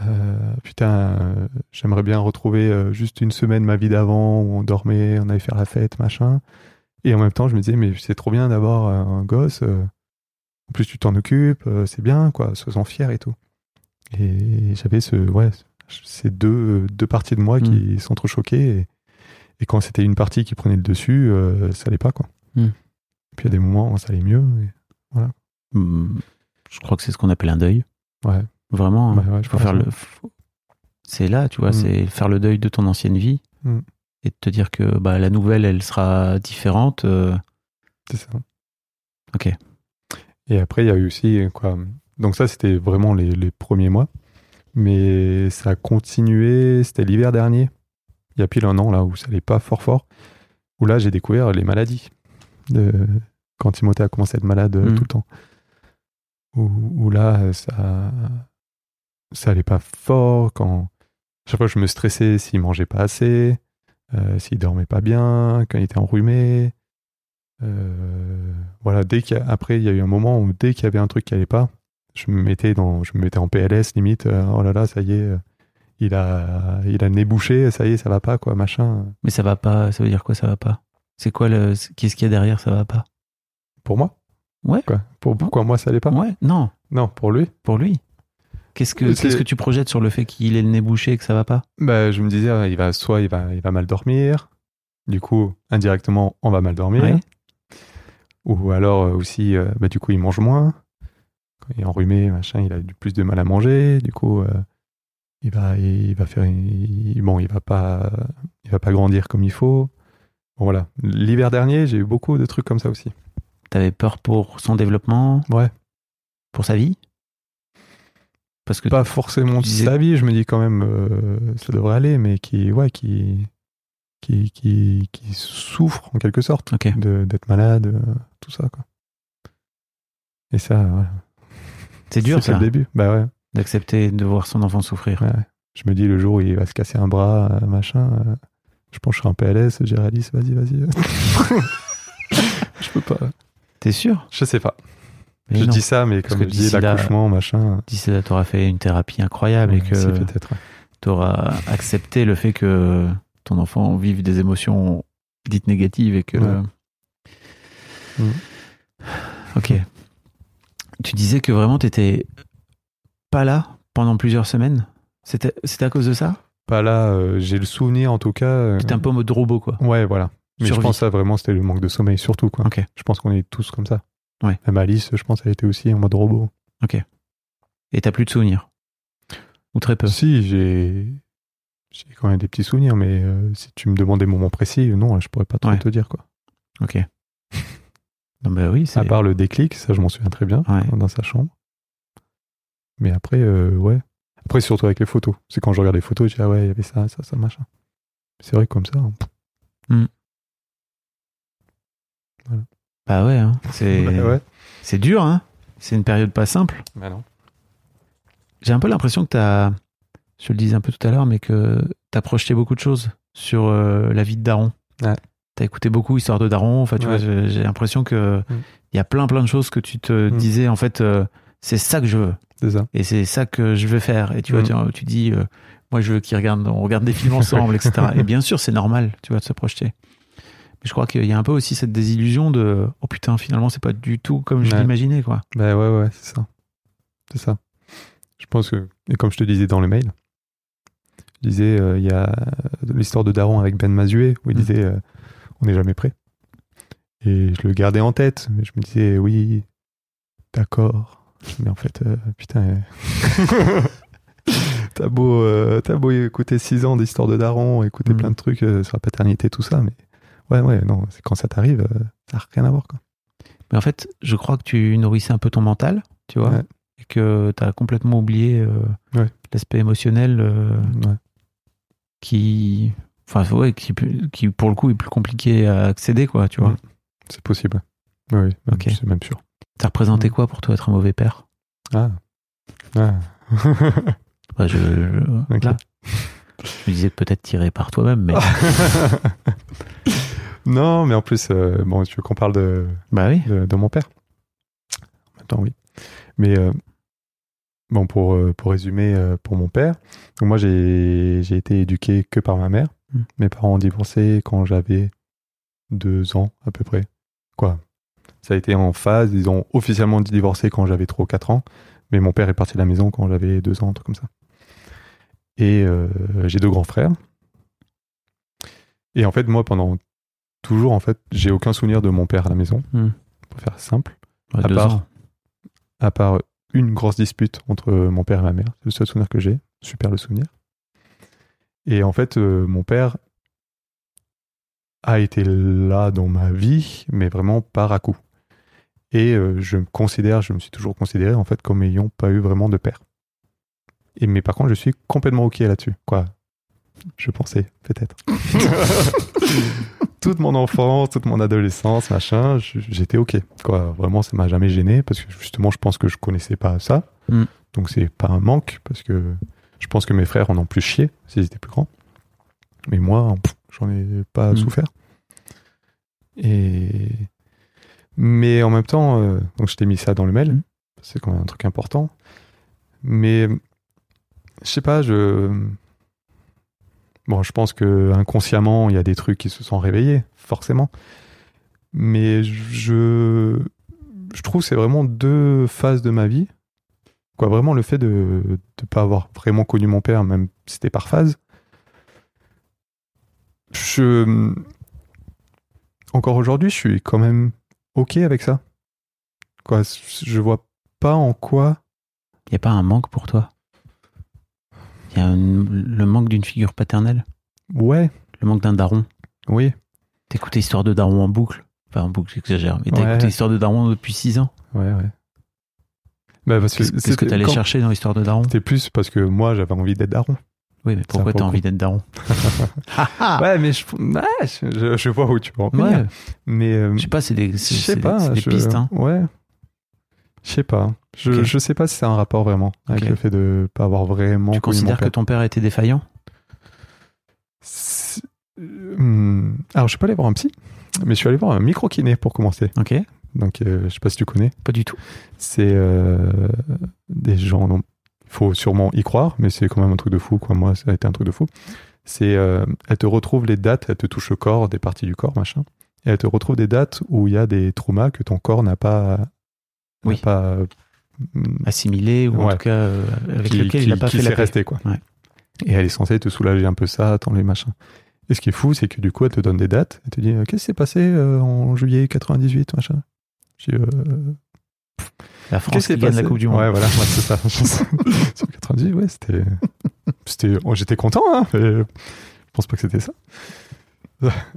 euh, putain, euh, j'aimerais bien retrouver euh, juste une semaine ma vie d'avant où on dormait, on allait faire la fête, machin. Et en même temps, je me disais, mais c'est trop bien d'avoir euh, un gosse. euh, en plus, tu t'en occupes, euh, c'est bien, quoi, sois-en fier et tout. Et j'avais ce, ouais, ces deux, deux parties de moi qui s'entrechoquaient. Et, et quand c'était une partie qui prenait le dessus, euh, ça allait pas, quoi. Mm. Puis il y a des moments où ça allait mieux. et- Hmm, Je crois que c'est ce qu'on appelle un deuil. ouais. Vraiment. hein. Bah ouais, je faut faire le. C'est là, tu vois, c'est faire le deuil de ton ancienne vie. Et de te dire que bah, la nouvelle, elle sera différente. euh, C'est ça. Ok. Et après, il y a eu aussi quoi. Donc ça, c'était vraiment les, les premiers mois. Mais ça a continué. C'était l'hiver dernier. Il y a pile un an là où ça allait pas fort fort. Où là, j'ai découvert les maladies. De... Quand Timothée a commencé à être malade euh, Mhm. tout le temps. Où, où là, ça, ça allait pas fort. Quand chaque fois, je me stressais s'il mangeait pas assez, euh, s'il dormait pas bien, quand il était enrhumé. Euh, voilà, dès qu'il après, il y a eu un moment où dès qu'il y avait un truc qui allait pas, je me mettais dans, je me mettais en PLS limite. euh, oh là là, ça y est, il a, il a le nez bouché, ça y est, ça va pas quoi, machin. Mais ça va pas, ça veut dire quoi, ça va pas? C'est quoi le. Qu'est-ce qu'il y a derrière, ça va pas? Pour moi? Ouais. Quoi? Pour, Pourquoi moi ça allait pas? Ouais, non, Non, pour lui? pour lui. Qu'est-ce que, C'est- qu'est-ce que tu projettes sur le fait qu'il ait le nez bouché et que ça va pas? Bah, je me disais, il va soit il va, il va mal dormir. Du coup, indirectement, on va mal dormir. Ouais. Ou alors euh, aussi, euh, bah, du coup, il mange moins. Quand il est enrhumé, machin, il a du plus de mal à manger. Du coup, euh, il va, il va faire, il- bon, il va pas, il va pas grandir comme il faut. Bon, voilà. L'hiver dernier, j'ai eu beaucoup de trucs comme ça aussi. T'avais peur pour son développement, Ouais. pour sa vie? Parce que Pas forcément disais- sa vie, je me dis quand même, euh, ça devrait aller, mais qui, ouais, qui, qui, qui, qui souffre en quelque sorte Ok. de- d'être malade, euh, tout ça, quoi. Et ça, voilà. c'est dur C'est ça, le début. Bah ouais. d'accepter de voir son enfant souffrir. ouais. Je me dis le jour où il va se casser un bras, euh, machin, euh, je pense que je serai en PLS, j'ai Alice, vas-y, vas-y. (laughs) (laughs) je peux pas. T'es sûr? Je sais pas. Mais je non. dis ça, mais Parce comme que je dis, l'accouchement, machin. D'ici là, t'auras fait une thérapie incroyable et que si, t'auras accepté le fait que ton enfant vive des émotions dites négatives et que. Ouais. Mm. Ok. Tu disais que vraiment t'étais pas là pendant plusieurs semaines? C'était à cause de ça? Pas là, euh, j'ai le souvenir en tout cas. euh, T'étais un peu en mode robot quoi. Ouais, voilà. Mais Survie. je pense que ça vraiment c'était le manque de sommeil surtout quoi. Ok. Je pense qu'on est tous comme ça. Ouais. Même Alice, je pense elle était aussi en mode robot. Et t'as plus de souvenirs? Ou très peu? Si, j'ai j'ai quand même des petits souvenirs, mais euh, si tu me demandais des moments précis, non, je pourrais pas trop Ouais. te dire quoi. Ok. Non, bah oui, c'est. À part le déclic, ça je m'en souviens très bien, Ouais. dans sa chambre. Mais après, euh, ouais. Après, surtout avec les photos. C'est quand je regarde les photos, je dis, ah ouais, il y avait ça, ça, ça, machin. C'est vrai que comme ça. hein. Bah ouais, hein. c'est Bah ouais. c'est dur, hein. C'est une période pas simple. Bah non. J'ai un peu l'impression que t'as, je le disais un peu tout à l'heure, mais que t'as projeté beaucoup de choses sur euh, la vie de Daron. Ouais. T'as écouté beaucoup Histoire de Daron. Enfin, tu Ouais. vois, j'ai l'impression que Mm. il y a plein plein de choses que tu te Mm. disais. En fait, euh, c'est ça que je veux C'est ça. et c'est ça que je veux faire. Et tu vois, Mm. tu, tu dis, euh, moi, je veux qu'ils regardent, on regarde des films ensemble, etc. (laughs) Et bien sûr, c'est normal, tu vois, de se projeter. Mais je crois qu'il y a un peu aussi cette désillusion de, oh putain, finalement, c'est pas du tout comme je l'imaginais, quoi. Bah ouais, ouais, c'est ça. C'est ça. Je pense que, et comme je te disais dans le mail, je disais, euh, il y a l'histoire de Daron avec Ben Mazué, où il Mm. disait, euh, on n'est jamais prêt. Et je le gardais en tête, mais je me disais, oui, d'accord. Mais en fait, euh, putain, (laughs) t'as beau, euh, beau écouter 6 ans d'histoire de Daron, écouter Mm. plein de trucs euh, sur la paternité, tout ça, mais ouais, ouais, non, c'est quand ça t'arrive, euh, ça n'a rien à voir, quoi. Mais en fait, je crois que tu nourrissais un peu ton mental, tu vois, Ouais. et que tu as complètement oublié euh, Ouais. l'aspect émotionnel euh, Ouais. qui, enfin, ouais, qui, qui, pour le coup, est plus compliqué à accéder, quoi, tu vois. Mm. C'est possible. Oui, oui, même- Ok. c'est même sûr. Ça représentait Mm. quoi pour toi être un mauvais père? Ah. Ah. Bah, je, je- (laughs) là, je me disais peut-être tiré par toi-même, mais (laughs) non, mais en plus, euh, bon, tu veux qu'on parle de, bah oui. de, de mon père? En même temps, oui. Mais euh, bon, pour, euh, pour résumer, euh, pour mon père, donc moi, j'ai été éduqué que par ma mère. Mm. Mes parents ont divorcé quand j'avais deux ans, à peu près. Quoi? Ça a été en phase. Ils ont officiellement divorcé quand j'avais 3 ou 4 ans. Mais mon père est parti de la maison quand j'avais deux ans, un truc comme ça. Et euh, j'ai deux grands frères. Et en fait, moi, pendant toujours, en fait, j'ai aucun souvenir de mon père à la maison, Hmm. pour faire simple, Ouais, à part- ans. à part une grosse dispute entre mon père et ma mère. C'est le seul souvenir que j'ai. Super le souvenir. Et en fait, euh, mon père a été là dans ma vie, mais vraiment par à coup. Et euh, je me considère, je me suis toujours considéré en fait comme ayant pas eu vraiment de père. Et mais par contre, je suis complètement ok là-dessus. Quoi Je pensais peut-être. (laughs) toute mon enfance, toute mon adolescence, machin, j'étais ok. Quoi, vraiment, ça m'a jamais gêné parce que justement, je pense que je connaissais pas ça. Mm. Donc c'est pas un manque parce que je pense que mes frères en ont plus chié s'ils étaient plus grands. Mais moi, j'en ai pas Mm. souffert. Et mais en même temps, euh, donc je t'ai mis ça dans le mail. Mm. C'est quand même un truc important. Mais je sais pas, je bon, je pense que inconsciemment, il y a des trucs qui se sont réveillés, forcément. Mais je je trouve que c'est vraiment deux phases de ma vie. Quoi, vraiment le fait de ne pas avoir vraiment connu mon père, même si c'était par phase. Je encore aujourd'hui, je suis quand même ok avec ça. Quoi, je vois pas en quoi. Il n'y a pas un manque pour toi? Il y a le manque d'une figure paternelle? Ouais, Le manque d'un daron? Oui, T'écoutais Histoire de Daron en boucle? Enfin, en boucle, j'exagère. Mais t'as Ouais. écouté Histoire de Daron depuis 6 ans? Ouais, ouais. Bah, parce que Qu'est-ce qu'est-ce que t'allais chercher dans Histoire de Daron? C'était plus parce que moi, j'avais envie d'être daron. Oui, mais pourquoi pour t'as envie d'être daron? (laughs) Ouais, mais je, je, je vois où tu veux en venir. Ouais, Mais euh, je sais pas, c'est des, c'est- c'est pas. des, c'est des je- pistes. Hein. Ouais. Je sais pas. Je, je sais pas si c'est un rapport vraiment avec le fait de pas avoir vraiment Tu considères que ton père était défaillant Hum, Alors, je suis pas allé voir un psy, mais je suis allé voir un micro-kiné pour commencer. Ok, Donc, euh, je sais pas si tu connais. pas du tout. C'est euh, des gens dont il faut sûrement y croire, mais c'est quand même un truc de fou. Quoi. Moi, ça a été un truc de fou. C'est, euh, elle te retrouve les dates, elle te touche le corps, des parties du corps, machin. Et elle te retrouve des dates où il y a des traumas que ton corps n'a pas, Oui. pas Assimilé ou en tout cas euh, avec qui, lequel qui- il n'a pas qui fait la resté quoi. Ouais. Et elle est censée te soulager un peu ça, attendre les machins. Et ce qui est fou, c'est que du coup, elle te donne des dates. Elle te dit euh, qu'est-ce qui s'est passé euh, en juillet 98, machin? Je dis, euh, La France qui gagne la Coupe du Monde. Ouais, voilà, ouais, c'est ça. (laughs) Sur 98, ouais, c'était. c'était... oh, j'étais content, hein, mais je pense pas que c'était ça.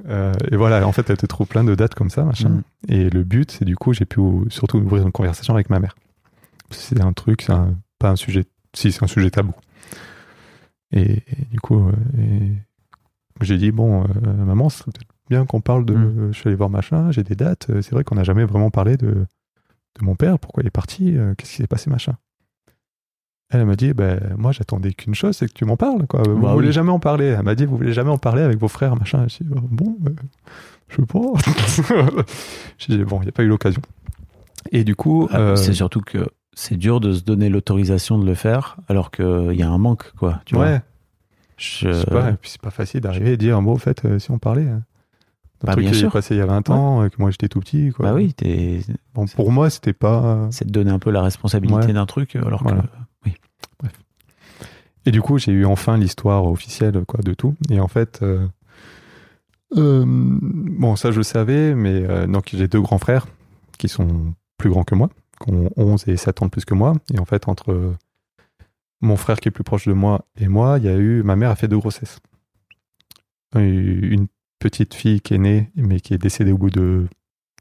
Euh, et voilà, en fait, elle te trouve plein de dates comme ça, machin. Mm. Et le but, c'est du coup, j'ai pu ou- surtout ouvrir une conversation avec ma mère. C'est un truc, c'est pas un sujet. Si, c'est un sujet tabou. Et, et du coup, euh, j'ai dit bon, euh, maman, ce serait peut-être bien qu'on parle de. Mm. Je suis allé voir machin, j'ai des dates. euh, C'est vrai qu'on n'a jamais vraiment parlé de, de mon père, pourquoi il est parti, qu'est-ce qui s'est passé, machin. Elle m'a dit, ben, moi j'attendais qu'une chose, c'est que tu m'en parles. Quoi. Vous Bah voulez oui. jamais en parler. Elle m'a dit, vous voulez jamais en parler avec vos frères, machin. J'ai dit, Oh, bon, euh, je veux pas. (laughs) J'ai dit, bon, il n'y a pas eu l'occasion. Et du coup, Ah, euh, C'est surtout que c'est dur de se donner l'autorisation de le faire alors qu'il y a un manque, quoi. Tu vois ouais, je pas, et puis c'est pas facile d'arriver et dire, bon, au fait, euh, si on parlait. hein. Un Bah, truc bien qui est sûr. passé il y a 20 ans, euh, que moi j'étais tout petit. Quoi. Bah oui, Bon, pour moi, c'était pas. c'est de donner un peu la responsabilité Ouais. d'un truc alors Voilà. que. Oui. Et du coup, j'ai eu enfin l'histoire officielle quoi, de tout. Et en fait, euh, euh, bon, ça je le savais, mais euh, donc j'ai deux grands frères qui sont plus grands que moi, qui ont 11 et 7 ans de plus que moi. Et en fait, entre mon frère qui est plus proche de moi et moi, il y a eu. Ma mère a fait deux grossesses. Une petite fille qui est née, mais qui est décédée au bout de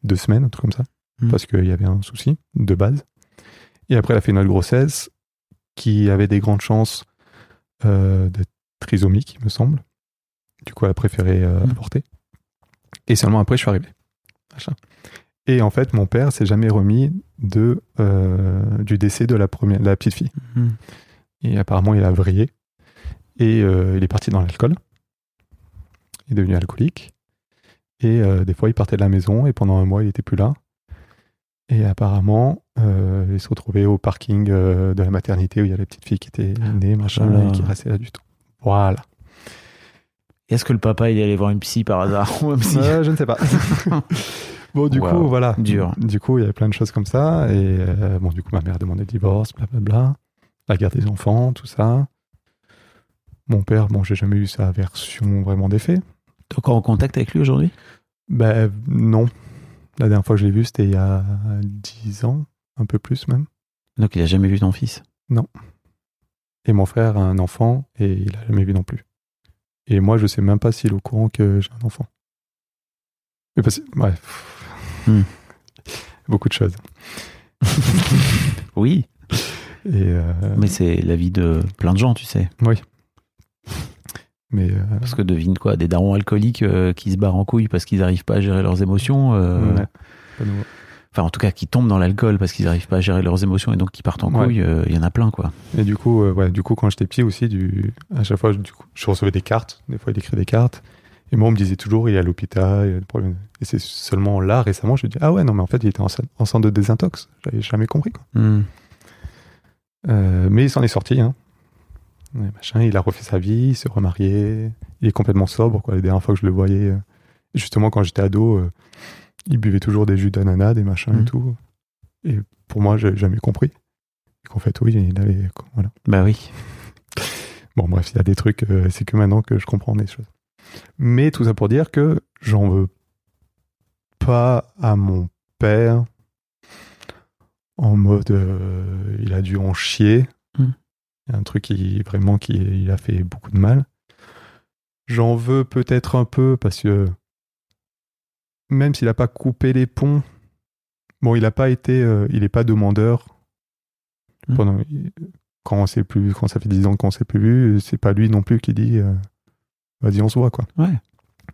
deux semaines, un truc comme ça, Hmm. parce qu'il y avait un souci de base. Et après, elle a fait une autre grossesse qui avait des grandes chances euh, d'être trisomique, il me semble. Du coup, elle a préféré euh, Hmm. avorter. Et seulement après, je suis arrivé. Machin. Et en fait, mon père s'est jamais remis de, euh, du décès de la, première, de la petite fille. Mhm. Et apparemment, il a vrillé. Et euh, il est parti dans l'alcool. Il est devenu alcoolique. Et euh, des fois, il partait de la maison et pendant un mois, il était plus là. Et apparemment, il se retrouvait au parking de la maternité où il y a la petite fille qui était née, machin, Voilà. et qui restait là du tout. Voilà. Est-ce que le papa il est allé voir une psy par hasard (laughs) Ou un psy je ne sais pas. (laughs) bon, du Wow. coup, voilà. Dur. Du coup, il y avait plein de choses comme ça. Et euh, bon, du coup, ma mère a demandé le divorce, blablabla. La garde des enfants, tout ça. Mon père, bon, j'ai jamais eu sa version vraiment des faits. T'es encore en contact avec lui aujourd'hui? Ben non. La dernière fois que je l'ai vu, c'était il y a 10 ans, un peu plus même. Donc il a jamais vu ton fils? Et mon frère a un enfant et il a jamais vu non plus. Et moi, je sais même pas s'il est au courant que j'ai un enfant. Mais parce que, bref. Hmm. Beaucoup de choses. (laughs) Oui, Et euh, mais c'est la vie de plein de gens, tu sais. mais euh, Parce que devine quoi, des darons alcooliques euh, qui se barrent en couille parce qu'ils n'arrivent pas à gérer leurs émotions. ouais, pas. Enfin, en tout cas, qui tombent dans l'alcool parce qu'ils n'arrivent pas à gérer leurs émotions et donc qui partent en couille, il y en a plein, quoi. Et du coup, ouais, du coup, quand j'étais petit aussi, du, à chaque fois, du coup, je recevais des cartes. Des fois, il écrit des cartes. Et moi, on me disait toujours, il est à l'hôpital, il a des problèmes. Et c'est seulement là, récemment, je me dis, ah ouais, non, mais en fait, il était en, cen- en centre de désintox. J'avais jamais compris, quoi. Hmm. Euh, mais il s'en est sorti, hein. Machin, il a refait sa vie, il s'est remarié. Il est complètement sobre, quoi. La dernière fois que je le voyais, euh, justement, quand j'étais ado, euh, il buvait toujours des jus d'ananas, des machins et tout. Et pour moi, j'ai jamais compris. Qu'en fait, oui, il avait, voilà. Bah oui. Bon, bref, il y a des trucs, euh, c'est que maintenant que je comprends des choses. Mais tout ça pour dire que j'en veux pas à mon père en mode euh, il a dû en chier. Mm. Il y a un truc qui vraiment qui il a fait beaucoup de mal. J'en veux peut-être un peu parce que même s'il n'a pas coupé les ponts, bon, il n'a pas été, euh, il n'est pas demandeur. Mm. Pendant, quand on s'est plus, quand ça fait 10 ans qu'on s'est plus vu, c'est pas lui non plus qui dit euh, vas-y on se voit quoi. Ouais.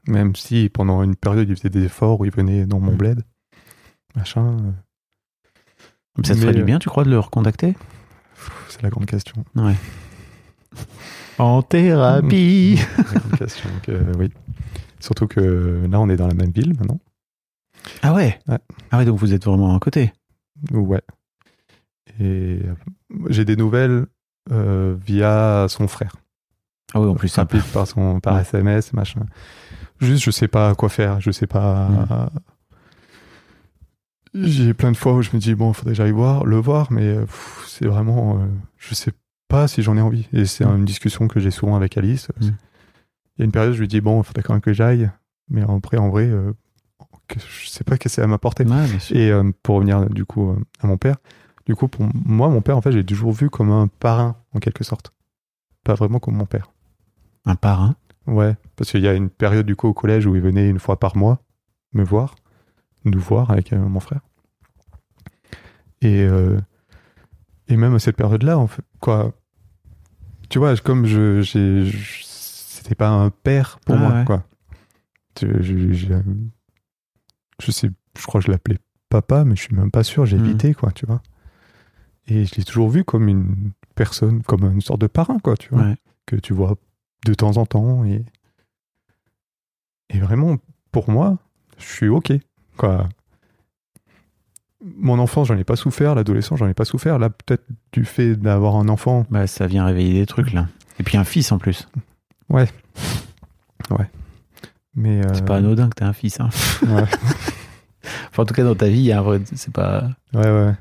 Même si pendant une période il faisait des efforts où il venait dans mon Mm. bled, machin, euh, Mais ça te ferait du euh, bien, tu crois, de le recontacter? C'est la grande question. Ouais. (laughs) En thérapie C'est (laughs) la grande question que, oui. Surtout que là on est dans la même ville maintenant. Ah ouais? Ouais. Ah ouais, donc vous êtes vraiment à côté. Ouais. Et euh, j'ai des nouvelles euh, via son frère. Ah oui, en plus simple. simple par son par Ouais. SMS machin juste je sais pas quoi faire je sais pas Mm. j'ai plein de fois où je me dis bon faudrait que j'aille voir le voir mais euh, c'est vraiment euh, je sais pas si j'en ai envie et c'est Mm. une discussion que j'ai souvent avec Alice Mm. il y a une période je lui dis bon faudrait quand même que j'aille mais après en vrai euh, je sais pas qu'est-ce que ça va m'apporter Ouais, et euh, pour revenir du coup euh, à mon père, du coup pour moi mon père en fait j'ai toujours vu comme un parrain en quelque sorte, pas vraiment comme mon père. Un parrain Ouais, parce qu'il y a une période du coup au collège où il venait une fois par mois me voir, nous voir avec euh, mon frère. Et euh, et même à cette période-là, en fait, quoi, tu vois, comme je, je- c'était pas un père pour Ah moi, ouais. quoi. Je, je, je- je sais, je crois que je l'appelais papa, mais je suis même pas sûr, j'ai Mhm. évité, quoi, tu vois. Et je l'ai toujours vu comme une personne, comme une sorte de parrain, quoi, tu vois Ouais. que tu vois de temps en temps et et vraiment pour moi je suis ok quoi mon enfance j'en ai pas souffert l'adolescence j'en ai pas souffert là peut-être du fait d'avoir un enfant Bah, ça vient réveiller des trucs, là. Et puis un fils en plus. mais euh, C'est pas anodin que t'aies un fils. Hein. ouais (laughs) Enfin, en tout cas, dans ta vie, il y a un c'est pas. ouais ouais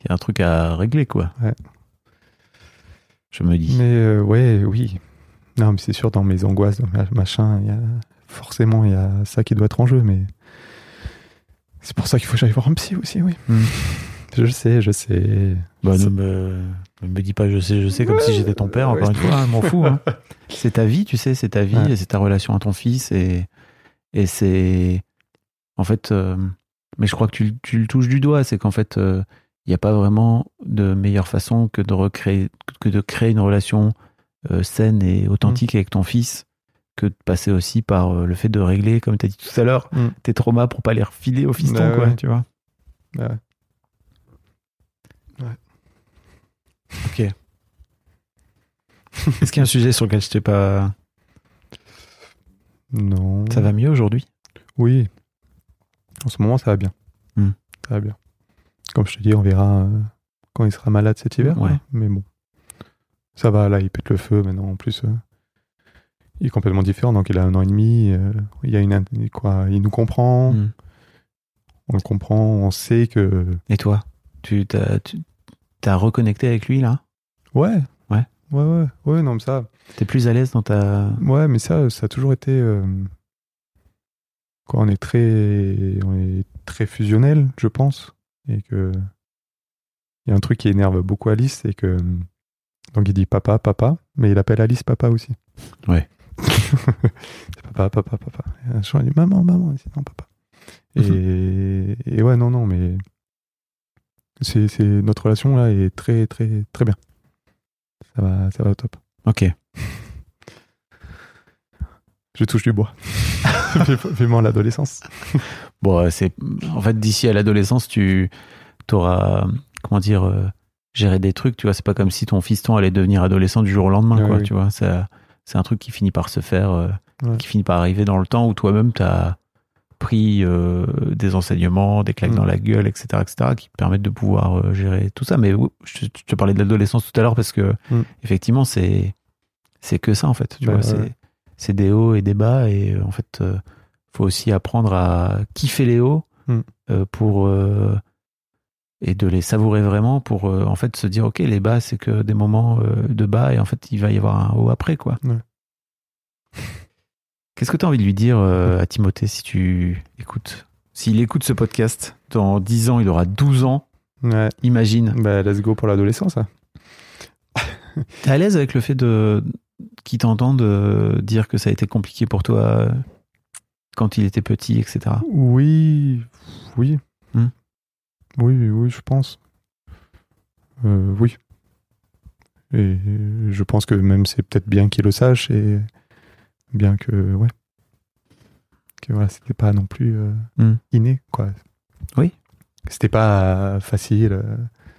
Il y a un truc à régler, quoi. Je me dis. Mais euh, ouais, oui. Non, mais c'est sûr, dans mes angoisses, dans ma- machin, y a, forcément, il y a ça qui doit être en jeu, mais c'est pour ça qu'il faut que j'aille voir un psy aussi, oui. Hmm. Je sais, je sais. Bah, Je ne sais. me, ne me dis pas je sais, je sais, comme si j'étais ton père, encore Ouais. une fois, hein, m'en fous. hein. (laughs) C'est ta vie, tu sais, c'est ta vie, Ouais. et c'est ta relation à ton fils, et, et c'est. En fait, euh, mais je crois que tu, tu le touches du doigt, c'est qu'en fait, euh, il n'y a pas vraiment de meilleure façon que de, recréer, que de créer une relation euh, saine et authentique avec ton fils, que de passer aussi par euh, le fait de régler, comme tu as dit tout à l'heure, Mm. tes traumas pour pas les refiler au fiston, Bah quoi, ouais. tu vois. Ouais. Ok. Est-ce qu'il y a un sujet sur lequel je t'ai pas. Non. Ça va mieux aujourd'hui? Oui. En ce moment, ça va bien. Hmm. Ça va bien. Comme je te dis, on verra euh, quand il sera malade cet hiver. Ouais. quoi. Mais bon. Ça va, là, il pète le feu maintenant. En plus, euh, il est complètement différent. Donc, il a un an et demi. euh, il, y a une, quoi, il nous comprend. Mm. On le comprend. On sait que. Et toi Tu t'as tu- t'as reconnecté avec lui là? Ouais. Ouais. Ouais, ouais. Ouais, non, mais ça. T'es plus à l'aise dans ta. Ouais, mais ça, ça a toujours été. euh, quoi, on est très, on est très fusionnel, je pense, et que il y a un truc qui énerve beaucoup Alice, c'est que donc il dit papa, papa, mais il appelle Alice papa aussi. Ouais. (laughs) Papa, papa, papa. Et un jour, il dit maman, maman, il dit non papa. Et, et ouais, non, non, mais c'est, c'est notre relation là est très, très, très bien. Ça va, ça va au top. Ok. (laughs) Je touche du bois. (laughs) Vivement l'adolescence. Bon, euh, c'est. En fait, d'ici à l'adolescence, tu auras. Comment dire euh, Gérer des trucs, tu vois. C'est pas comme si ton fiston allait devenir adolescent du jour au lendemain, Ouais, quoi, oui. tu vois. C'est un truc qui finit par se faire. euh, Ouais. Qui finit par arriver dans le temps où toi-même, t'as pris euh, des enseignements, des claques Mm. dans la gueule, etc., etc., qui te permettent de pouvoir euh, gérer tout ça. Mais je, je te parlais de l'adolescence tout à l'heure parce que Mm. effectivement, c'est c'est que ça en fait. Tu Bah, vois, ouais. c'est des hauts et des bas et en fait, faut aussi apprendre à kiffer les hauts Mm. pour et de les savourer vraiment pour euh, en fait se dire ok les bas c'est que des moments euh, de bas et en fait il va y avoir un haut après quoi. Ouais. (laughs) Qu'est-ce que tu as envie de lui dire euh, à Timothée si tu écoutes? S'il écoute ce podcast, dans 10 ans, il aura 12 ans, Ouais. imagine. Bah, let's go pour l'adolescence. hein. (laughs) T'es à l'aise avec le fait de qu'il t'entende dire que ça a été compliqué pour toi quand il était petit, etc. Oui, oui. Hmm. Oui, oui, je pense. Euh, oui. Et je pense que même c'est peut-être bien qu'il le sache et bien que, ouais. Que voilà, c'était pas non plus euh, Hmm. inné, quoi. Oui. C'était pas facile. euh,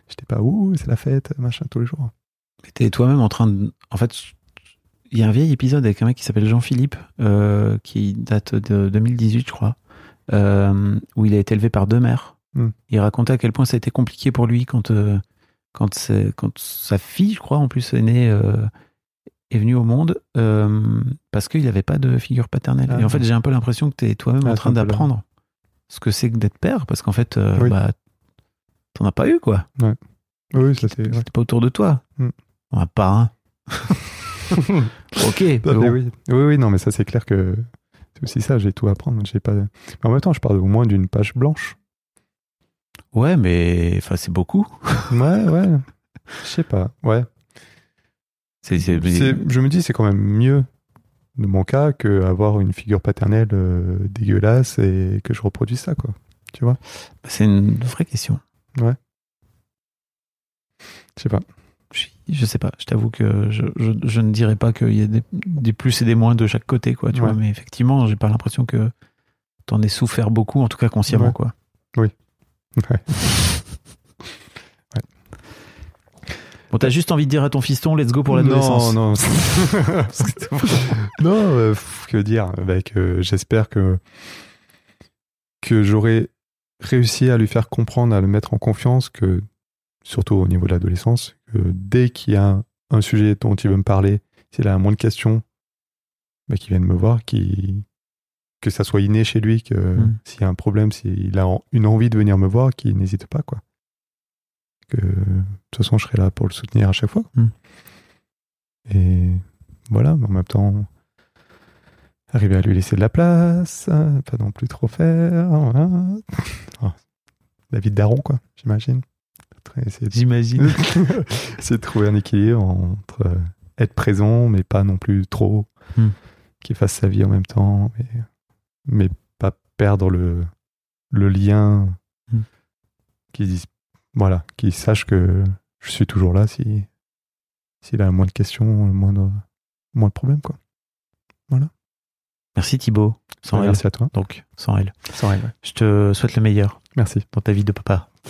J'étais pas, ouh, c'est la fête, machin, tous les jours. Mais T'es toi-même en train de. En fait, il y a un vieil épisode avec un mec qui s'appelle Jean-Philippe, euh, qui date de 2018, je crois, euh, où il a été élevé par deux mères. Hmm. Il racontait à quel point ça a été compliqué pour lui quand, euh, quand, sa fille, je crois, en plus, est née, euh, est venue au monde, euh, parce qu'il n'avait pas de figure paternelle. Ah. Et en fait, j'ai un peu l'impression que tu es toi-même Ah, en c'est train d'apprendre ce que c'est que d'être père, parce qu'en fait, Oui. bah, t'en as pas eu, quoi. Oui, ouais. C'était pas autour de toi. Hmm. On a pas un. (laughs) ok. Ah, bon. oui. oui, oui, non, mais ça c'est clair que c'est aussi ça, j'ai tout à apprendre. J'ai pas... Mais en même temps, je parle au moins d'une page blanche. Ouais, mais enfin, c'est beaucoup. Ouais, ouais. Je sais pas, ouais. Je me dis, c'est quand même mieux de mon cas qu'avoir une figure paternelle euh, dégueulasse et que je reproduise ça, quoi. Tu vois? C'est une vraie question. Je sais pas. Je, sais pas. Je t'avoue que je, je, je ne dirais pas qu'il y a des, des plus et des moins de chaque côté, quoi. Tu Ouais. vois, mais effectivement, j'ai pas l'impression que t'en aies souffert beaucoup, en tout cas consciemment, Ouais. quoi. Ouais. Bon, t'as juste envie de dire à ton fiston, let's go pour l'adolescence. Non, non. non, (laughs) euh, que dire Avec, euh, J'espère que, que j'aurai réussi à lui faire comprendre, à le mettre en confiance, que, surtout au niveau de l'adolescence, que dès qu'il y a un sujet dont il veut me parler, s'il a moins de questions, bah, qu'il vienne me voir, qu'il- que ça soit inné chez lui, que Mm. s'il y a un problème, s'il a une envie de venir me voir, qu'il n'hésite pas, quoi. Que, de toute façon, je serai là pour le soutenir à chaque fois. Mm. Et voilà, mais en même temps, arriver à lui laisser de la place, pas non plus trop faire. Voilà. (laughs) Oh, David Daron, quoi, j'imagine. J'imagine. (laughs) C'est de trouver un équilibre entre euh, être présent, mais pas non plus trop, Hmm. qu'il fasse sa vie en même temps, mais, mais pas perdre le, le lien, Hmm. qu'il voilà, qu'il sache que je suis toujours là si s'il a moins de questions, moins de, moins de problèmes, quoi. Merci Thibaut. Sans elle. Merci à toi. Donc, sans elle. Sans elle, ouais. Je te souhaite le meilleur Merci. dans ta vie de papa. (laughs)